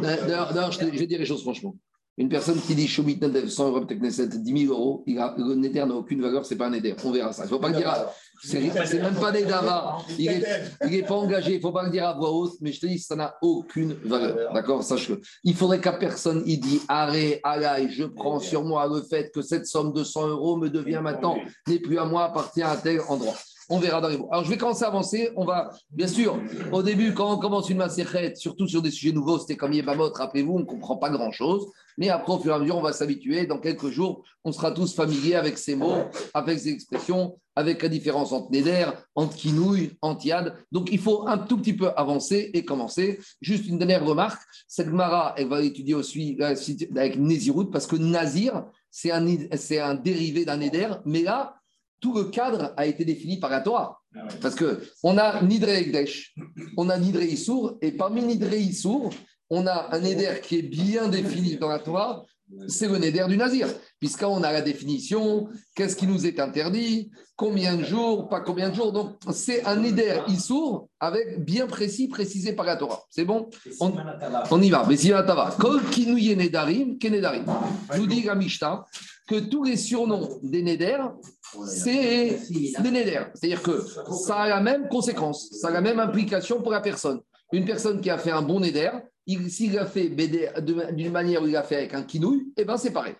D'ailleurs, je vais dire les choses franchement. Une personne qui dit Shomit Nadev 100 euros, peut-être 10 000 euros, il a, le Néder n'a aucune valeur, ce n'est pas un Néder. On verra ça. Il ne faut pas le dire. C'est même pas des Dava. Il n'est pas engagé. Il ne faut pas le dire à voix haute, mais je te dis, ça n'a aucune valeur. D'accord? Sache-le. Il faudrait qu'à personne, il dit Arrête, allez, je prends sur moi le fait que cette somme de 100 euros me devient maintenant, n'est plus à moi, appartient à tel endroit. On verra dans les mots. Alors, je vais commencer à avancer. On va, bien sûr, au début, quand on commence une macérette, surtout sur des sujets nouveaux, c'était comme Yébamot, rappelez-vous, on ne comprend pas grand-chose. Mais après, au fur et à mesure, on va s'habituer. Dans quelques jours, on sera tous familiers avec ces mots, avec ces expressions, avec la différence entre Neder, entre Kinouille, entre Yad. Donc, il faut un tout petit peu avancer et commencer. Juste une dernière remarque. Gemara, elle va étudier aussi avec Nézirut, parce que Nazir, c'est un, un dérivé d'un Neder. Mais là, tout le cadre a été défini par la Torah. Ah Parce qu'on a Nidre Egdesh, on a Nidre Issour, et parmi Nidre Issour, on a un Neder qui est bien défini dans la Torah, c'est le Neder du Nazir. Puisqu'on a la définition, qu'est-ce qui nous est interdit, combien de jours, pas combien de jours. Donc, c'est un Neder Issour avec bien précis, précisé par la Torah. C'est bon on, y va. Mais si Kol Nedarim, Kenedarim. Nous dit la que tous les surnoms des Neder, c'est des Neder. C'est-à-dire que ça a la même conséquence, ça a la même implication pour la personne. Une personne qui a fait un bon Neder, s'il l'a fait d'une manière où il l'a fait avec un kinouille, eh ben c'est pareil.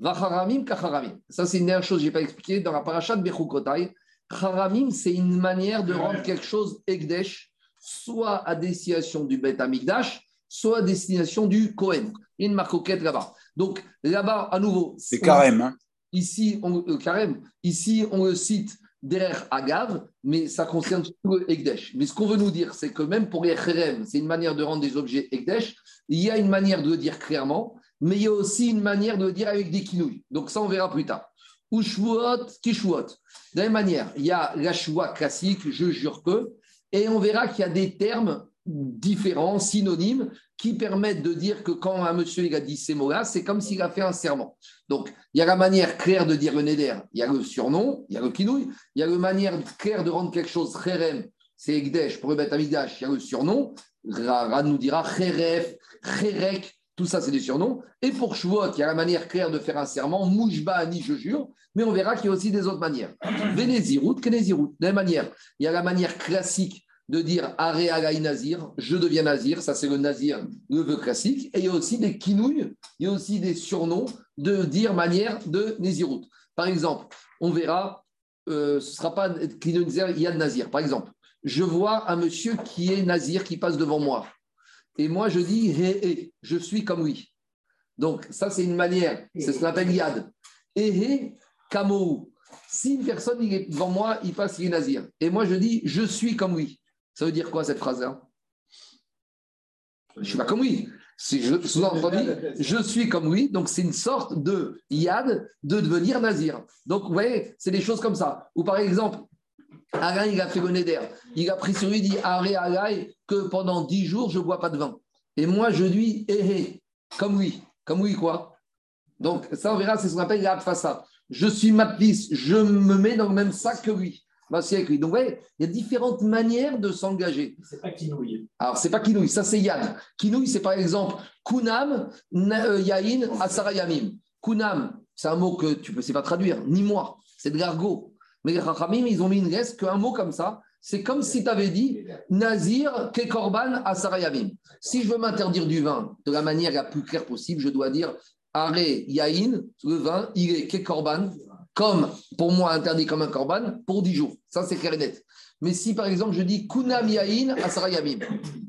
Vacharamim kacharamim. Ça, c'est une dernière chose que je n'ai pas expliqué dans la paracha de Bechukotai. Charamim, c'est une manière de rendre quelque chose Egdesh, soit à destination du Bet Amigdash, soit à destination du Kohen. Il y a une marcoquette là-bas. Donc là-bas, à nouveau. C'est carême. Hein. Ici, on, euh, carême. Ici, on le cite derrière Agav, mais ça concerne tout le Ekdesh. Mais ce qu'on veut nous dire, c'est que même pour les Kherem, c'est une manière de rendre des objets Ekdesh. Il y a une manière de le dire clairement, mais il y a aussi une manière de le dire avec des kinouilles. Donc ça, on verra plus tard. Ushvuot, Kishvuot. De la même manière, il y a la choua classique, je jure que, et on verra qu'il y a des termes différents, synonymes, qui permettent de dire que quand un monsieur il a dit ces mots-là, c'est comme s'il a fait un serment. Donc, il y a la manière claire de dire le neder, il y a le surnom, il y a le kinouille, il y a la manière claire de rendre quelque chose kherem, c'est Egdesh, pour le il y a le surnom, Rad nous dira kheref, kherek, tout ça c'est des surnoms. Et pour Shvuot, il y a la manière claire de faire un serment, Mouchba, ni je jure, mais on verra qu'il y a aussi des autres manières. Vénézirut, Kenezirut, de la manière, il y a la manière classique de dire Nazir, je deviens Nazir, ça c'est le Nazir, le classique. Et il y a aussi des kinouilles, il y a aussi des surnoms de dire manière de Nézirut. Par exemple, on verra, euh, ce ne sera pas il y a Nazir. Par exemple, je vois un monsieur qui est Nazir qui passe devant moi. Et moi je dis hé, hé, je suis comme lui. Donc, ça, c'est une manière, c'est ce qu'on appelle yad. Ehe kamo. Si une personne, il est devant moi, il passe, il est nazir. Et moi, je dis, je suis comme lui. Ça veut dire quoi cette phrase-là? Je ne suis pas comme lui. Sous-entendu, je suis comme lui, donc c'est une sorte de yad de devenir nazir. Donc, vous voyez, c'est des choses comme ça. Ou par exemple, Alain, il a fait le neder. Il a pris sur lui, il dit Arrêt Alain, que pendant dix jours, je ne bois pas de vin. Et moi, je dis Ehé, comme lui. Comme lui, quoi? Donc, ça, on verra, c'est ce qu'on appelle la. Je suis matlis, je me mets dans le même sac que lui. Bah, c'est avec lui. Donc, vous voyez, il y a différentes manières de s'engager. C'est pas kinouille. Alors, c'est pas kinouille, ça c'est yad. Kinouille, c'est par exemple kunam, euh, yain, asara yamim. Kunam, c'est un mot que tu ne sais pas traduire, ni moi, c'est de l'argot. Mais les Rachamim, ils ont mis une reste qu'un mot comme ça, c'est comme si tu avais dit Nazir kekorban asarayavim. Si je veux m'interdire du vin de la manière la plus claire possible, je dois dire Are yain, le vin, il est kekorban, comme pour moi interdit comme un korban, pour 10 jours. Ça, c'est clair et net. Mais si par exemple je dis kunam yain asarayavim,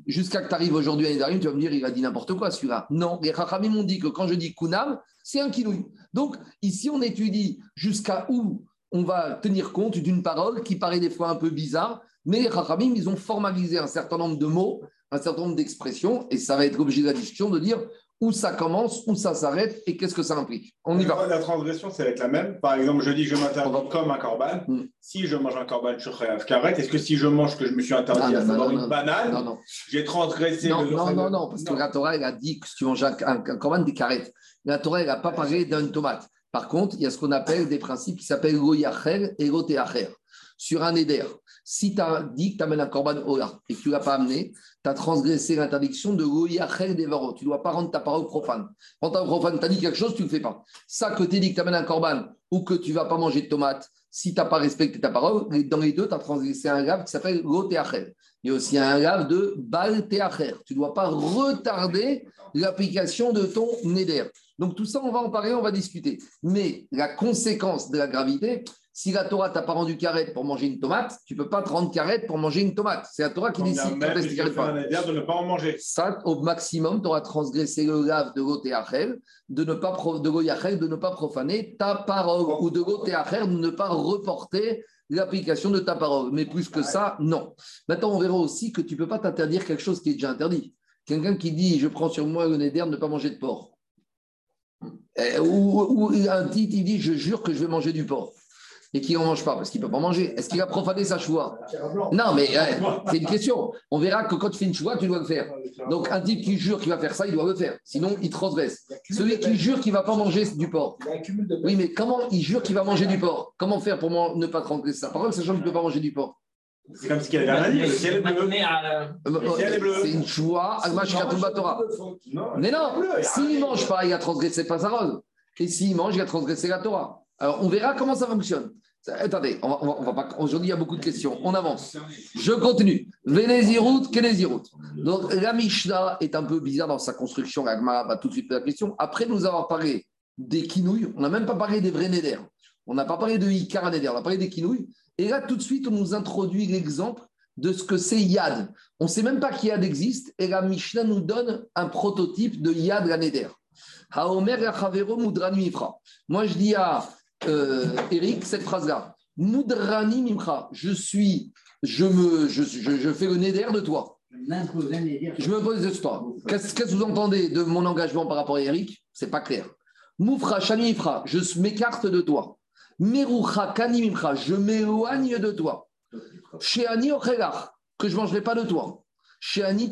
jusqu'à que tu arrives aujourd'hui à Nidarim, tu vas me dire il a dit n'importe quoi celui-là. Non, les Rachamim m'ont dit que quand je dis kunam, c'est un kinouï. Donc ici on étudie jusqu'à où on va tenir compte d'une parole qui paraît des fois un peu bizarre, mais les Chachamim, ils ont formalisé un certain nombre de mots, un certain nombre d'expressions, et ça va être l'objet de la discussion de dire où ça commence, où ça s'arrête et qu'est-ce que ça implique. On y va. La transgression, ça va être la même. Par exemple, je dis je m'interdis comme un corban. Hmm. Si je mange un corban, je serai karet. Est-ce que si je mange que je me suis interdit à savoir une banane, j'ai transgressé non, le Non, non, non, parce que la Torah, elle a dit que si tu manges un, un, corban, des carrettes. La Torah, elle n'a pas parlé d'une tomate. Par contre, il y a ce qu'on appelle des principes qui s'appellent goyacher et goteacher. Sur un éder, si tu as dit que tu amènes un korban ola et que tu ne l'as pas amené, tu as transgressé l'interdiction de goyacher des varots. Tu ne dois pas rendre ta parole profane. Quand ta profane, tu as dit quelque chose, tu ne le fais pas. Ça, que tu as dit que tu amènes un korban ou que tu ne vas pas manger de tomates, si tu n'as pas respecté ta parole, dans les deux, tu as transgressé un grave qui s'appelle goteacher. Il y a aussi un grave de bal Tu ne dois pas retarder l'application de ton néder. Donc tout ça, on va en parler, on va discuter. Mais la conséquence de la gravité, si la Torah t'a pas rendu carrette pour manger une tomate, tu peux pas te rendre carrette pour manger une tomate. C'est la Torah qui décide quand est-ce de ne pas en manger. Ça, au maximum, tu auras transgressé le lave de Gotéachel, de ne pas de de ne pas profaner ta parole, ou de Gotéachel, de ne pas reporter l'application de ta parole. Mais plus que ça, non. Maintenant, on verra aussi que tu peux pas t'interdire quelque chose qui est déjà interdit. Quelqu'un qui dit, je prends sur moi le néder de ne pas manger de porc. Euh, ou, un titre, il dit Je jure que je vais manger du porc. Et qu'il n'en mange pas, parce qu'il ne peut pas manger. Est-ce qu'il a profané sa choix Non, mais euh, c'est une question. On verra que quand tu fais une choix, tu dois le faire. Donc, un type qui jure qu'il va faire ça, il doit le faire. Sinon, il transgresse. Celui qui jure qu'il ne va pas manger du porc. Oui, mais comment il jure qu'il va manger du porc? Comment faire pour ne pas transgresser sa parole, sachant qu'il ne peut pas manger du porc? C'est comme ce qu'il avait rien dit. Le ciel est bleu. C'est une choix. Torah. Mais non, s'il ne mange pas, il a transgressé pas sa robe. Et s'il mange, il a transgressé la Torah. Alors, on verra comment ça fonctionne. Attendez, on va. Aujourd'hui, il y a beaucoup de questions. On avance. Je continue. Vénézirut, Kénézirut. Donc, la Mishnah est un peu bizarre dans sa construction. Agmara va tout de suite la question. Après nous avoir parlé des kinouilles, on n'a même pas parlé des vrais néder. On n'a pas parlé de Ikar néder. On a parlé des kinouilles. Et là, tout de suite, on nous introduit l'exemple de ce que c'est Yad. On ne sait même pas qu'Yad existe, et la Mishnah nous donne un prototype de Yad Ganeder. Moi, je dis à euh, Eric cette phrase-là. Mudrani Mimcha, je suis, je, me, je, je, fais le Neder de toi. Je me pose de toi. Qu'est-ce que vous entendez de mon engagement par rapport à Eric? C'est pas clair. Moufra, Shani je m'écarte de toi. Merucha kanimimcha, je m'éloigne de toi. Chez Ani que je ne mangerai pas de toi. Chez Ani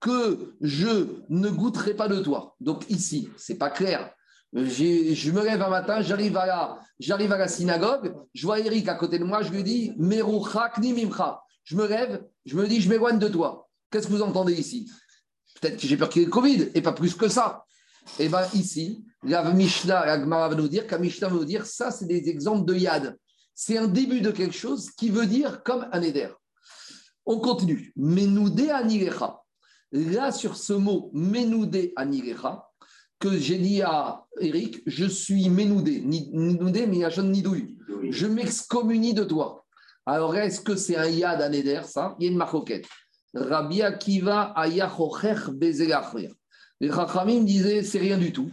que je ne goûterai pas de toi. Donc ici, c'est pas clair. Je me lève un matin, j'arrive à, la, la synagogue, je vois Eric à côté de moi, je lui dis. Je me lève, je me dis je m'éloigne de toi. Qu'est-ce que vous entendez ici? Peut-être que j'ai peur qu'il y ait le Covid, et pas plus que ça. Et eh bien ici, la Mishnah, la va nous dire, qu'un Mishnah va nous dire, ça c'est des exemples de Yad. C'est un début de quelque chose qui veut dire comme un éder. On continue. Menoudé. Là, sur ce mot, Menoudé anilecha, que j'ai dit à Eric, je suis Menoudé. Menoudé, mais il Nidouille. Je m'excommunie de toi. Alors, est-ce que c'est un Yad, un éder, ça? Il y a une marcoquette. Rabbi Akiva ayachochech bezelachrir. Les Chachamim disaient c'est rien du tout.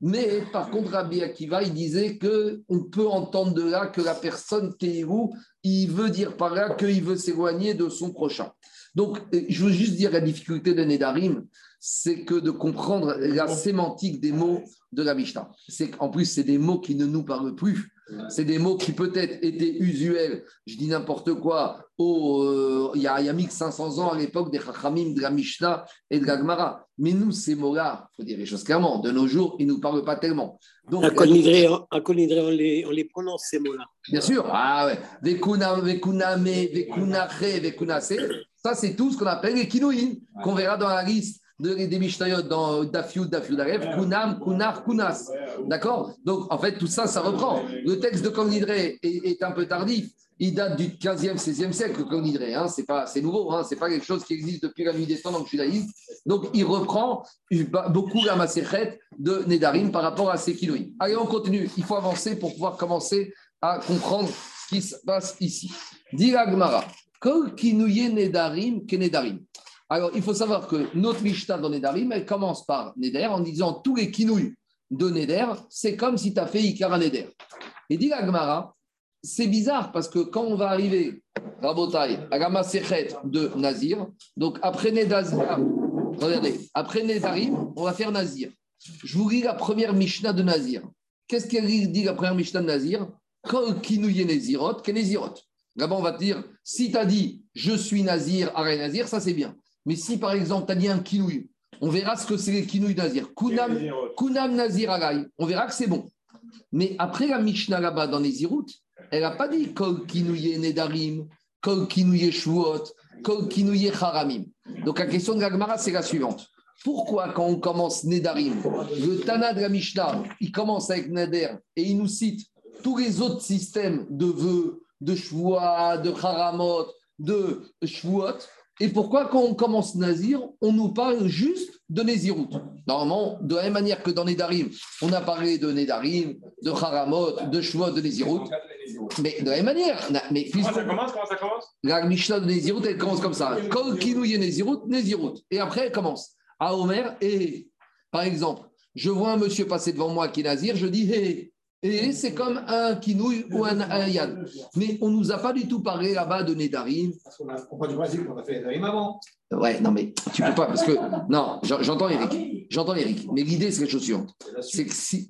Mais par contre, Rabbi Akiva, il disait qu'on peut entendre de là que la personne où il veut dire par là qu'il veut s'éloigner de son prochain. Donc, je veux juste dire la difficulté de Nedarim, c'est que de comprendre la sémantique des mots de la Mishnah. C'est qu'en plus, c'est des mots qui ne nous parlent plus. C'est des mots qui peut-être étaient usuels, je dis n'importe quoi, au, euh, il, y a, il y a 1500 ans à l'époque des Chachamim, de la Mishnah et de la Gemara. Mais nous, ces mots-là, il faut dire les choses clairement, de nos jours, ils ne nous parlent pas tellement. Donc, à Colnidré, on, les, on les prononce, ces mots-là. Bien sûr. Ah ouais. Vekuna, vekuname, vekunache, vekunase. Ça, c'est tout ce qu'on appelle les kinouïn, qu'on verra dans la liste des Mishnayot dans Dafiud, Dafiud Aref, Kunam, Kunar, Kunas. D'accord Donc, en fait, tout ça, ça reprend. Le texte de Conidré est, un peu tardif. Il date du 15e, 16e siècle, Conidré. Hein. C'est, pas, c'est nouveau, hein. c'est pas quelque chose qui existe depuis la nuit des temps dans le judaïsme. Donc, il reprend beaucoup la macérette de Nedarim par rapport à ces kiloïs. Allez, on continue. Il faut avancer pour pouvoir commencer à comprendre ce qui se passe ici. Dit Nedarim Nedarim. Alors, il faut savoir que notre Mishnah dans Nedarim, elle commence par Neder en disant tous les kinouilles de Neder, c'est comme si tu as fait Ikara Neder. Et dit Agmara, c'est bizarre parce que quand on va arriver, Rabotai, à la de Nazir, donc après Nedarim, regardez, après Nedarim, on va faire Nazir. Je vous lis la première Mishnah de Nazir. Qu'est-ce qu'elle dit la première Mishnah de Nazir? Kol kinouye Nezirot, Kenezirot. Là-bas, on va te dire, si tu as dit je suis Nazir, Aré Nazir, ça c'est bien. Mais si par exemple, tu as dit un kinouï, on verra ce que c'est les kinouï nazir. Kunam, kunam nazir alay, on verra que c'est bon. Mais après la Mishnah là-bas dans les Irout, elle n'a pas dit kol kinouye nedarim, kol kinouye shuot, kol kinouye haramim. Donc la question de la c'est la suivante. Pourquoi quand on commence nedarim, le Tana de la Mishnah, il commence avec neder et il nous cite tous les autres systèmes de vœux, de shvuot, de haramot, de shvuot, et pourquoi, quand on commence Nazir, on nous parle juste de Nézirut Normalement, de la même manière que dans Nedarim, on a parlé de Nedarim, de Haramot, de Shvot, de Nézirut. Mais de la même manière. Mais comment ça commence? Comment ça commence? La Mishnah de Nézirut, elle commence comme ça. Kol Kinouye Nézirut, Nézirut. Et après, elle commence. À Omer, et par exemple, je vois un monsieur passer devant moi qui est Nazir, je dis hé, et c'est comme un kinouï ou un, un Mais on ne nous a pas du tout parlé là-bas de Nedarim. Parce qu'on a du principe qu'on a fait Nedarim avant. Ouais, non, mais tu peux pas, parce que. Non, j'entends Eric. J'entends Eric. Mais l'idée, c'est quelque chose suivante. C'est que si.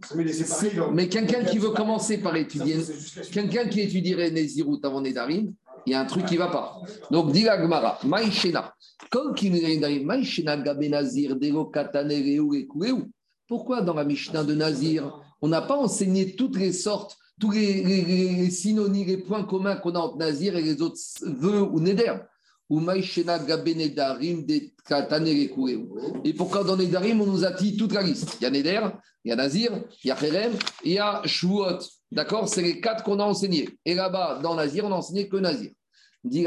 Mais quelqu'un qui veut commencer par étudier. Quelqu'un qui étudierait Nézirut avant Nedarim, il y a un truc qui ne va pas. Donc, dit la Gemara, Maïchena. Comme qui Nedarim, Maïchena Gabenazir, Dego Katane, Pourquoi dans la Mishnah de Nazir on n'a pas enseigné toutes les sortes, tous les, synonymes, les points communs qu'on a entre Nazir et les autres vœux ou Neder. Et pourquoi dans Nedarim, on nous a dit toute la liste Il y a Neder, il y a Nazir, il y a Kherem, il y a Shuot. D'accord? C'est les quatre qu'on a enseignés. Et là-bas, dans Nazir, on n'a enseigné que Nazir. Dit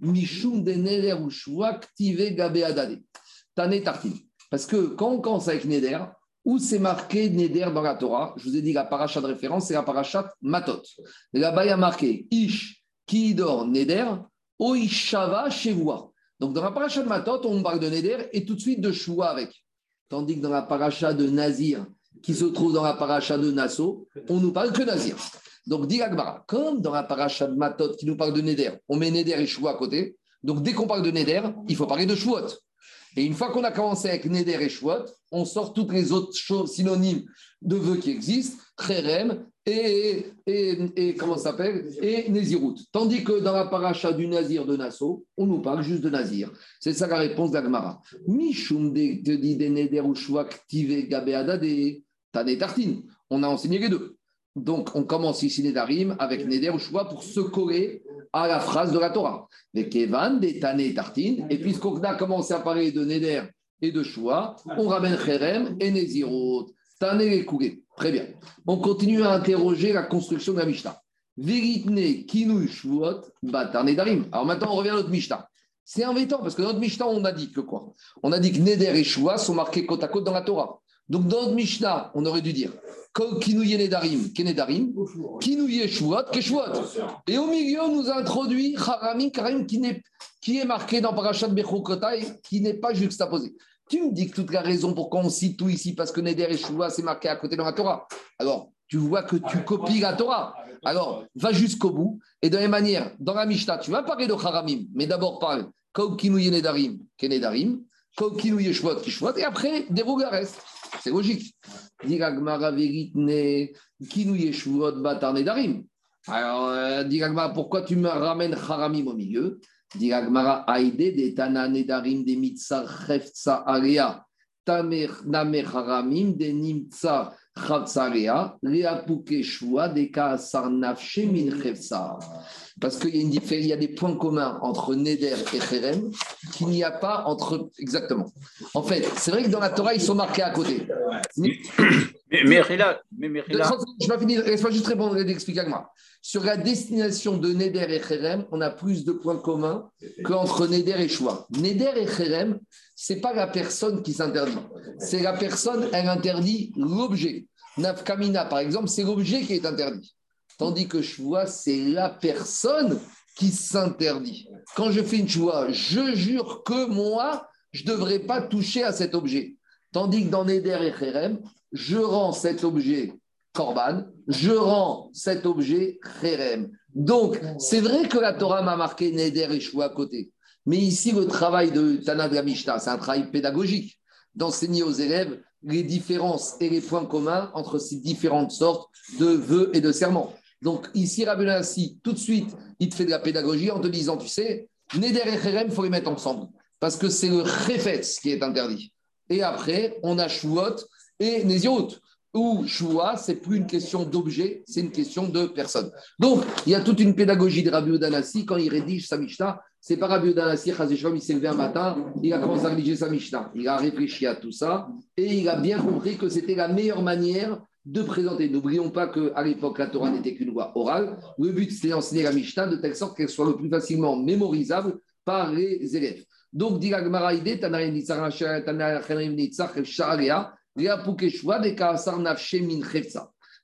Mishum de ou Gabe Adade. Tane Tartine. Parce que quand on commence avec Neder, où c'est marqué Neder dans la Torah Je vous ai dit la paracha de référence, c'est la paracha Matot. Là-bas, il y a marqué Ish, Kidor, Neder, Oishava, Shevua. Donc dans la paracha de Matot, on parle de Neder et tout de suite de Shua avec. Tandis que dans la paracha de Nazir, qui se trouve dans la paracha de Nassau, on nous parle que Nazir. Donc, dit comme dans la paracha de Matot qui nous parle de Neder, on met Neder et Shua à côté. Donc, dès qu'on parle de Neder, il faut parler de Shuot. Et une fois qu'on a commencé avec Neder et on sort toutes les autres choses synonymes de vœux qui existent, Kherem et, et, comment ça s'appelle Et Nézirut. Tandis que dans la paracha du Nazir de Nassau, on nous parle juste de Nazir. C'est ça la réponse d'Agmara. Mishum te dit des Neder ou Tane Tartine. On a enseigné les deux. Donc, on commence ici Nedarim avec Neder ou pour se coller à la phrase de la Torah. Mais Kevan, des et Tartine, et puisqu'on a commencé à parler de Neder et de Shua, on ramène Cherem et Nezirot. Tane et Kougé. Très bien. On continue à interroger la construction de la Mishnah. Véritne, Kinu, Shuot, Batar, Nedarim. Alors maintenant, on revient à notre Mishnah. C'est embêtant parce que dans notre Mishnah, on a dit que quoi? On a dit que Neder et Shua sont marqués côte à côte dans la Torah. Donc dans notre Mishnah, on aurait dû dire Kinouye Nedarim, Kenedarim, Kinouye Shuot, Keshuot. Et au milieu, on nous a introduit Harami Karim qui, est, qui est marqué dans Parashat Bechokotai, qui n'est pas juxtaposé. Tu me dis que toute la raison pourquoi on cite tout ici, parce que Neder et Shua, c'est marqué à côté dans la Torah. Alors, tu vois que tu copies la Torah. Alors, va jusqu'au bout. Et de la même manière, dans la Mishnah, tu vas parler de Haramim, mais d'abord parle Kaukinouye Nedarim, Kenedarim, Kaukinouye Shvot, Kishvot, et après, déroule le reste. C'est logique. Nedarim. Alors, euh, Diragmara, pourquoi tu me ramènes Haramim au milieu? Diragmara Aide, de Tana Nedarim, de Mitzar, Cheftsa, Area, Tamer, Namer Haramim, de Nimtsa, parce qu'il y, a une il y a des points communs entre Neder et Cherem qu'il n'y a pas entre. Exactement. En fait, c'est vrai que dans la Torah, ils sont marqués à côté. Mais, mais, mais, mais Je vais finir, laisse-moi juste répondre et expliquer moi. Sur la destination de Neder et Cherem, on a plus de points communs qu'entre Neder et Shua. Neder et Cherem, ce n'est pas la personne qui s'interdit. C'est la personne, elle interdit l'objet. Nafkamina, par exemple, c'est l'objet qui est interdit. Tandis que Shua, c'est la personne qui s'interdit. Quand je fais une Shua, je jure que moi, je ne devrais pas toucher à cet objet. Tandis que dans Neder et Kherem, je rends cet objet Korban, je rends cet objet Kherem. Donc, c'est vrai que la Torah m'a marqué Neder et Shua à côté. Mais ici, le travail de Tana c'est un travail pédagogique, d'enseigner aux élèves les différences et les points communs entre ces différentes sortes de vœux et de serments. Donc ici, Rabbi Nassi, tout de suite, il te fait de la pédagogie en te disant, tu sais, Neder et Kherem, il faut les mettre ensemble, parce que c'est le Chefetz qui est interdit. Et après, on a Shuot et Néziot, où Shua, c'est plus une question d'objet, c'est une question de personne. Donc, il y a toute une pédagogie de Rabbi Udanassi quand il rédige sa Mishnah. C'est pas Rabbi Udanassi, il s'est levé un matin, il a commencé à rédiger sa Mishnah. Il a réfléchi à tout ça et il a bien compris que c'était la meilleure manière de présenter. N'oublions pas qu'à l'époque, la Torah n'était qu'une loi orale. Le but, c'était d'enseigner la Mishnah de telle sorte qu'elle soit le plus facilement mémorisable par les élèves. Donc, dit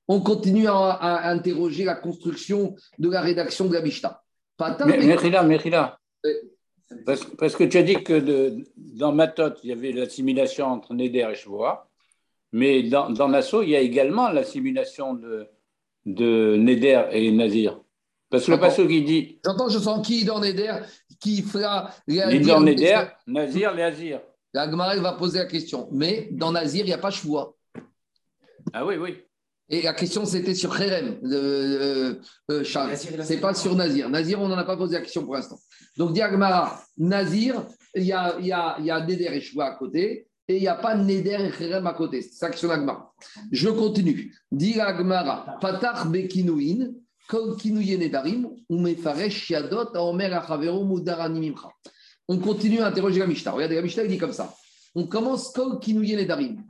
on continue à, interroger la construction de la rédaction de la Mishnah. Mérila, Parce, que tu as dit que dans Matot, il y avait l'assimilation entre Neder et Shvoa, mais dans, dans l'assaut, il y a également l'assimilation de, de Neder et Nazir. Parce que le passage qui dit. J'entends, je sens qui dans Neder, qui fera. Neder, Neder, Nazir, Azir. La Gemara va poser la question. Mais dans Nazir, il n'y a pas choix. Ah oui, oui. Et la question, c'était sur Kherem, euh, euh, Charles. C'est pas sur Nazir. Nazir, on n'en a pas posé la question pour l'instant. Donc, Diagmara, Nazir, il y a, y, a, y a Neder et Choua à côté, et il n'y a pas Neder et Kherem à côté. C'est ça que sur l'Agmara. Je continue. Diagmara, Patach Bekinouin, Kol Kinouye Nedarim, Umefaresh Yadot, Omer Achavero Mudaranimimcha on continue à interroger la Mishnah. Regardez, la Mishnah, il dit comme ça. On commence Kol Kinouye Nedarim.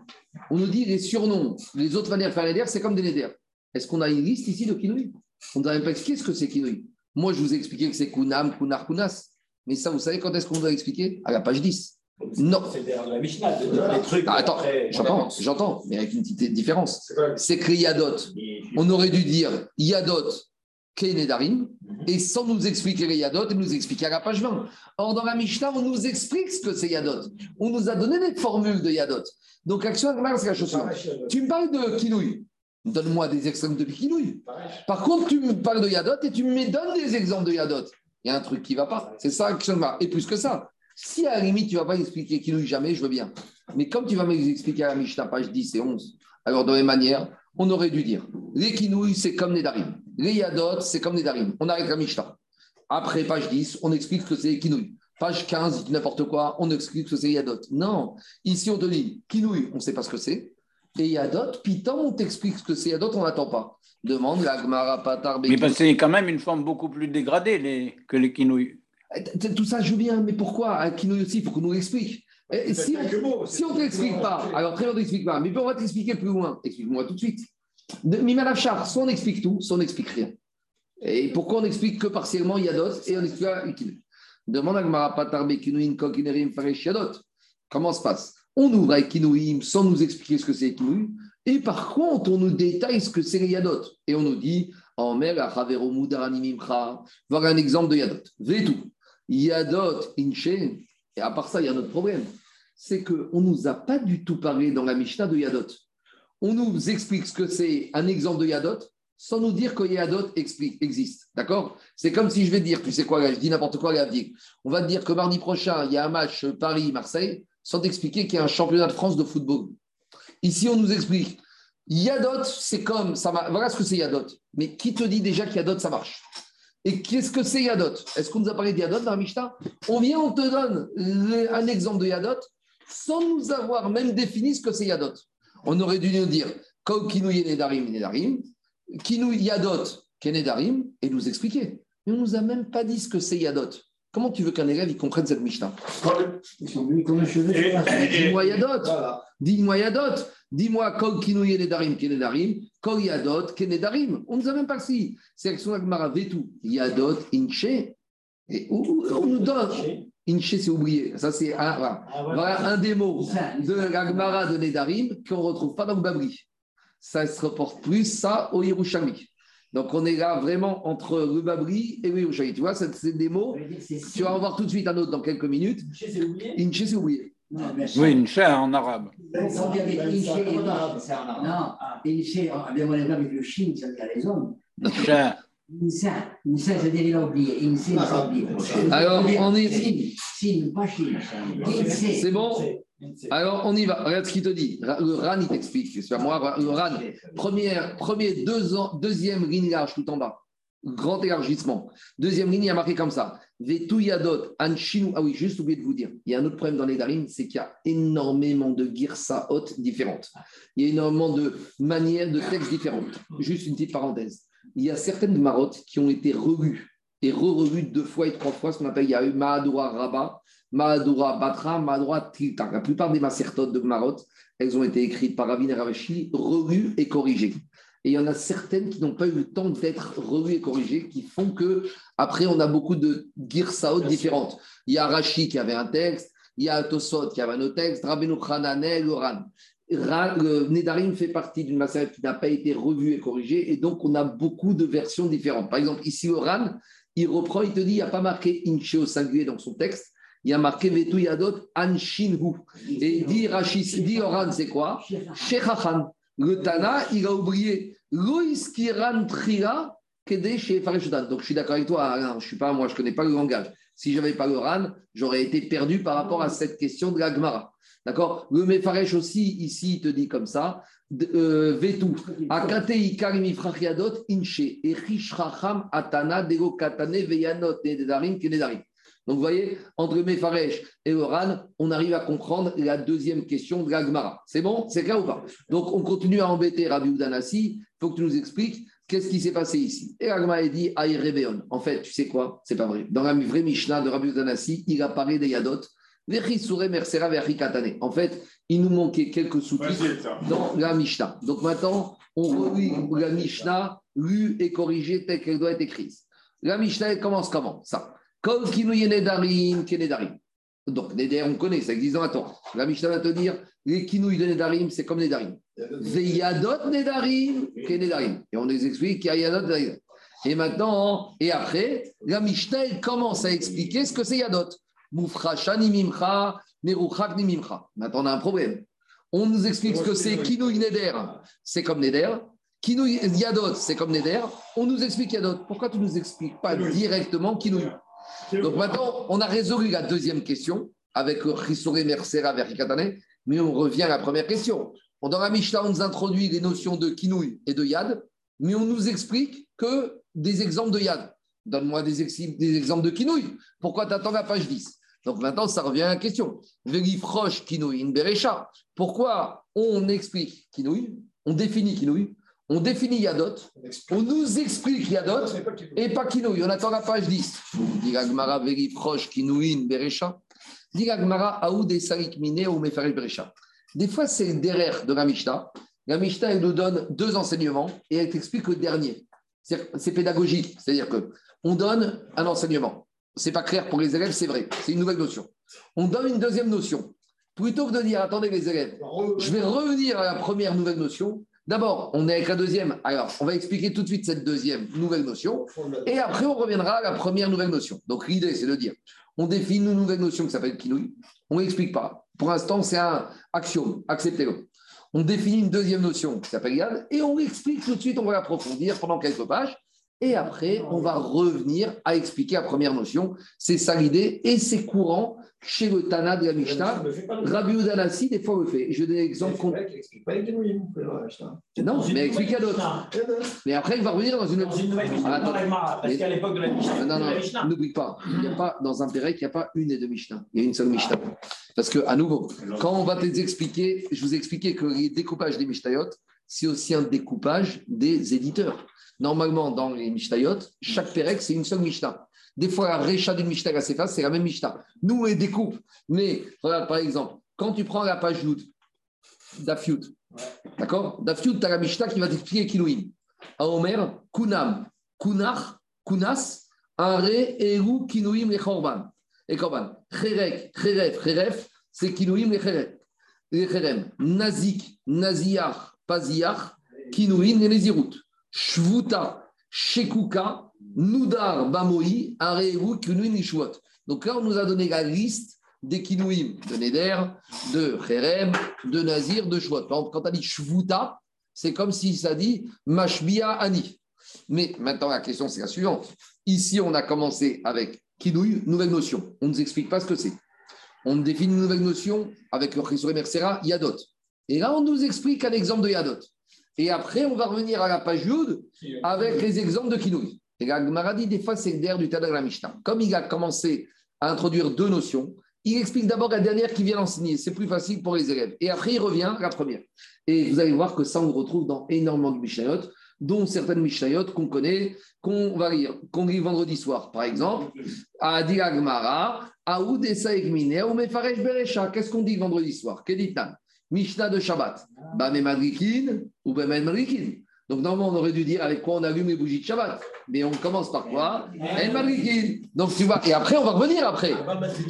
On nous dit les surnoms, les autres manières de faire Neder, c'est comme des Neder. Est-ce qu'on a une liste ici de Kinouye? On ne doit même pas expliquer ce que c'est Kinouye. Moi, je vous ai expliqué que c'est Kunam, Kunar, Kunas. Mais ça, vous savez quand est-ce qu'on doit expliquer? À la page 10. Non. C'est la Mishnah, les trucs. Ah, attends, j'entends, j'entends, mais avec une petite différence. C'est que Yadot. On aurait dû dire Yadot, Kenedarim, mhm. et sans nous expliquer les Yadot, et nous expliquer à la page 20. Or, dans la Mishnah, on nous explique ce que c'est Yadot. On nous a donné des formules de Yadot. Donc, action c'est la chose Tu me parles de Kinouï. Donne-moi des exemples de Kinouï. Par contre, tu me parles de Yadot et tu me donnes des exemples de Yadot. Il y a un truc qui ne va pas. C'est ça, action Et plus que ça, si à la limite, tu ne vas pas expliquer Kinouï jamais, je veux bien. Mais comme tu vas m'expliquer à la Mishnah, page 10 et 11, alors de la même manière, on aurait dû dire les Kinouï, c'est comme les. Les Yadot, c'est comme les Darim. On arrête la Mishnah. Après, page 10, on explique que c'est Kinouï. Page 15, n'importe quoi, on explique que c'est Yadot. Non, ici on te dit Kinouï, on ne sait pas ce que c'est. Et Yadot, puis tant on t'explique ce que c'est Yadot, on n'attend pas. Demande la Gmara Patar Mais c'est quand même une forme beaucoup plus dégradée les... que les. Eh, tout ça, je viens, mais pourquoi Un Kinouï aussi, il faut qu'on nous l'explique. Si, si, on ne t'explique pas, alors très bien, on ne t'explique pas, mais on va t'expliquer plus loin. Explique-moi tout de suite. Mimalachar, soit on explique tout, soit on n'explique rien. Et pourquoi on explique que partiellement Yadot et on explique Kinouï Demande à Gmara Patar Bekinouim Kokinerim Faresh Yadot. Comment se passe? On ouvre avec Kinouim sans nous expliquer ce que c'est Kinouim. Et par contre, on nous détaille ce que c'est les Yadot. Et on nous dit en mer, Voilà un exemple de Yadot. Vetou. Yadot Inche. Et à part ça, il y a un autre problème. c'est qu'on ne nous a pas du tout parlé dans la Mishnah de Yadot. On nous explique ce que c'est un exemple de Yadot sans nous dire que Yadot existe. D'accord? C'est comme si je vais dire, tu sais quoi, je dis n'importe quoi, à On va te dire que mardi prochain, il y a un match Paris-Marseille, sans t'expliquer qu'il y a un championnat de France de football. Ici, on nous explique. Yadot, c'est comme ça. Voilà ce que c'est Yadot. Mais qui te dit déjà qu'Yadot, ça marche? Et qu'est-ce que c'est Yadot? Est-ce qu'on nous a parlé de Yadot dans la On vient, on te donne un exemple de Yadot sans nous avoir même défini ce que c'est Yadot. On aurait dû nous dire Kinu Nedarim, Nedarim, Kinu Yadot, Kenedarim, et nous expliquer. Mais on ne nous a même pas dit ce que c'est Yadot. Comment tu veux qu'un élève il comprenne cette Mishnah? Dis-moi Yadot. Dis-moi Yadot. Dis-moi Kol Kinu Nedarim, Kenedarim, Kol Yadot, Kenedarim. On ne nous a même pas si. C'est son Agmara Vetou. Yadot, Inche. Et on nous donne. Inché, c'est oublié. Ça, c'est un, ah, voilà. un des mots de l'Agmara de Nedarim qu'on ne retrouve pas dans le Babri. Ça se reporte plus, ça, au Yerushalmi. Donc, on est là vraiment entre le Babri et le Yerushalmi. Tu vois, c'est des mots. Tu vas en voir tout de suite un autre dans quelques minutes. Inché, c'est oublié Inché, c'est oublié. Non, oui, Inché en arabe. Non, Inché, avec le Chine, ça a raison. Inché. Insa, Insa, c'est déjà oublié. Insa, oublié. Alors, on est. C'est bon Alors, on y va. Regarde ce qu'il te dit. Le RAN, il t'explique. C'est moi, le RAN. Première, premier, deux ans, deuxième ligne large tout en bas. Grand élargissement. Deuxième ligne, il y a marqué comme ça. Vetuyadot, Anshinu. Ah oui, juste oublié de vous dire. Il y a un autre problème dans les Darim, c'est qu'il y a énormément de hautes différentes. Il y a énormément de manières, de textes différentes. Juste une petite parenthèse il y a certaines marottes qui ont été revues et re-revues deux fois et trois fois, ce qu'on appelle, il y a eu Mahadura Rabba, Mahadura Batra, Mahadura Tilta. La plupart des macertotes de marottes, elles ont été écrites par Rabin Ravashi, revues et corrigées. Et il y en a certaines qui n'ont pas eu le temps d'être revues et corrigées, qui font que après on a beaucoup de girsaot différentes. Il y a Rashi qui avait un texte, il y a Tosot qui avait un autre texte, Rabbeinu Hananel, Loran le Nedarim fait partie d'une masse qui n'a pas été revue et corrigée, et donc on a beaucoup de versions différentes. Par exemple, ici, Oran, il reprend, il te dit, il n'y a pas marqué Inche au singulier dans son texte, il a marqué Vetu Yadot Anshinhu. Et dit Rachis, dit Oran, c'est quoi? Shechachan. Le Tana, il a oublié Loiskiran Trila Kede Donc je suis d'accord avec toi, Alain, je suis pas, moi je ne connais pas le langage. Si je n'avais pas le RAN, j'aurais été perdu par rapport à cette question de la Gemara. D'accord? Le Mefaresh aussi, ici, il te dit comme ça euh, Vetu, Akatei Karimi Frachiadot, Inche, Echishracham Atana, Dego Katane, Veyanot, Nedarim, Kenedarim. Donc, vous voyez, entre Mefaresh et Oran, on arrive à comprendre la deuxième question de l'Agmara. C'est bon? C'est clair ou pas? Donc, on continue à embêter Rabbi Udanassi. Il faut que tu nous expliques qu'est-ce qui s'est passé ici? Et l'Agmara dit Aïrebeon. En fait, tu sais quoi? C'est pas vrai. Dans la vraie Mishnah de Rabbi Udanassi, il a parlé des Yadot en fait, il nous manquait quelques sous-titres dans la Mishnah. Donc maintenant, on relit la Mishnah lue et corrigée telle qu'elle doit être écrite. La Mishnah, elle commence comment? Ça. Donc, Neder, on connaît, ça existe dans la Torah. La Mishnah va te dire les kinouilles de Nedarim, c'est comme Nedarim. Veyadot Nedarim, Kenedarim. Et on nous explique qu'il y a Yadot Nedarim. Et maintenant, et après, la Mishnah, elle commence à expliquer ce que c'est Yadot. Maintenant, on a un problème. On nous explique ce que c'est Kinouï Neder, c'est comme Neder. Kinouï Yadot, c'est comme Neder. On nous explique Yadot. Pourquoi tu ne nous expliques pas directement Kinouï Donc maintenant, on a résolu la deuxième question avec Risore Mercera Verikatane, mais on revient à la première question. Dans la Mishnah, on nous introduit les notions de Kinouï et de Yad, mais on nous explique que des exemples de Yad. Donne-moi des, des, exemples de Kinouï. Pourquoi tu attends la page 10 donc maintenant, ça revient à la question. Berecha. Pourquoi on explique kinouï, on définit kinouï, on définit yadot, on nous explique yadot et pas kinouï. On attend la page 10. Digagmara vegifrosh kinouï berecha. Digagmara aoud sarik mine ou berecha. Des fois, c'est derrière de la Mishnah. La Mishnah, elle nous donne deux enseignements et elle t'explique le dernier. C'est pédagogique. C'est-à-dire que on donne un enseignement c'est pas clair pour les élèves, c'est vrai, c'est une nouvelle notion. On donne une deuxième notion. Plutôt que de dire, attendez les élèves, je vais revenir à la première nouvelle notion. D'abord, on est avec la deuxième. Alors, on va expliquer tout de suite cette deuxième nouvelle notion. Et après, on reviendra à la première nouvelle notion. Donc, l'idée, c'est de dire, on définit une nouvelle notion qui s'appelle kinouï. On n'explique pas. Pour l'instant, c'est un axiome, acceptez-le. On définit une deuxième notion qui s'appelle Yad et on l'explique tout de suite, on va l'approfondir pendant quelques pages. Et après, on va revenir à expliquer la première notion. C'est ça l'idée. Et c'est courant chez le Tana de la Mishnah. Rabbi Udanassi, des fois, le fait. Je donne l'exemple. Qu'on... Non, mais explique à d'autres. Mais après, il va revenir dans une autre. Parce qu'à l'époque de la Mishnah. Non, non, n'oublie pas. Il n'y a pas, dans un Pérec, il n'y a pas une et deux Mishnah. Il y a une seule Mishnah. Parce que, à nouveau, quand on va te expliquer, je vous ai expliqué que le découpage des Mishnayot, c'est aussi un découpage des éditeurs. Normalement, dans les Mishnayot, chaque Pérec, c'est une seule Mishnah. Des fois, la Récha d'une Mishnah à c'est la même Mishnah. Nous, on les découpe. Mais, regarde, par exemple, quand tu prends la page Yud, Dafyut, d'accord? Dafyut, tu as la Mishnah qui va t'expliquer Kilouim. Omer, Kunam, Kunach, Kunas, Are, Eru, Kinouim, les Chorban. Et Korban. Cherek, Cheref, Cheref, c'est Kinouim, les Cheref. Les Cherem. Nazik, Naziach, Paziach, Kinouim, les Nezirut. Shvuta, Shekuka, Nudar, Bamoi, Areu, Kinouim, Nishuot. Donc là, on nous a donné la liste des Kinouim, de Neder, de Cherem, de Nazir, de. Par exemple, quand as dit Shvuta, c'est comme si ça dit Mashbia Ani. Mais maintenant, la question, c'est la suivante. Ici, on a commencé avec Kinouim, nouvelle notion. On ne nous explique pas ce que c'est. On définit une nouvelle notion avec le Chrysoé Mercera, Yadot. Et là, on nous explique un exemple de Yadot. Et après, on va revenir à la page Yud avec les exemples de Kinouï. Et la Gemara dit des fois, c'est du Tadar la Mishnah. Comme il a commencé à introduire deux notions, il explique d'abord la dernière qui vient l'enseigner. C'est plus facile pour les élèves. Et après, il revient à la première. Et vous allez voir que ça, on le retrouve dans énormément de Mishnayot, dont certaines Mishnayot qu'on connaît, qu'on va lire, qu'on lit vendredi soir. Par exemple, à Agmara, Aoud ou Mefaresh Berecha. Qu'est-ce qu'on dit vendredi soir? Keditan Mishnah de Shabbat. Madrikin ou Madrikin. Donc, normalement, on aurait dû dire avec quoi on allume les bougies de Shabbat. Mais on commence par quoi? El Madrikin. Donc, tu vois, et après, on va revenir après.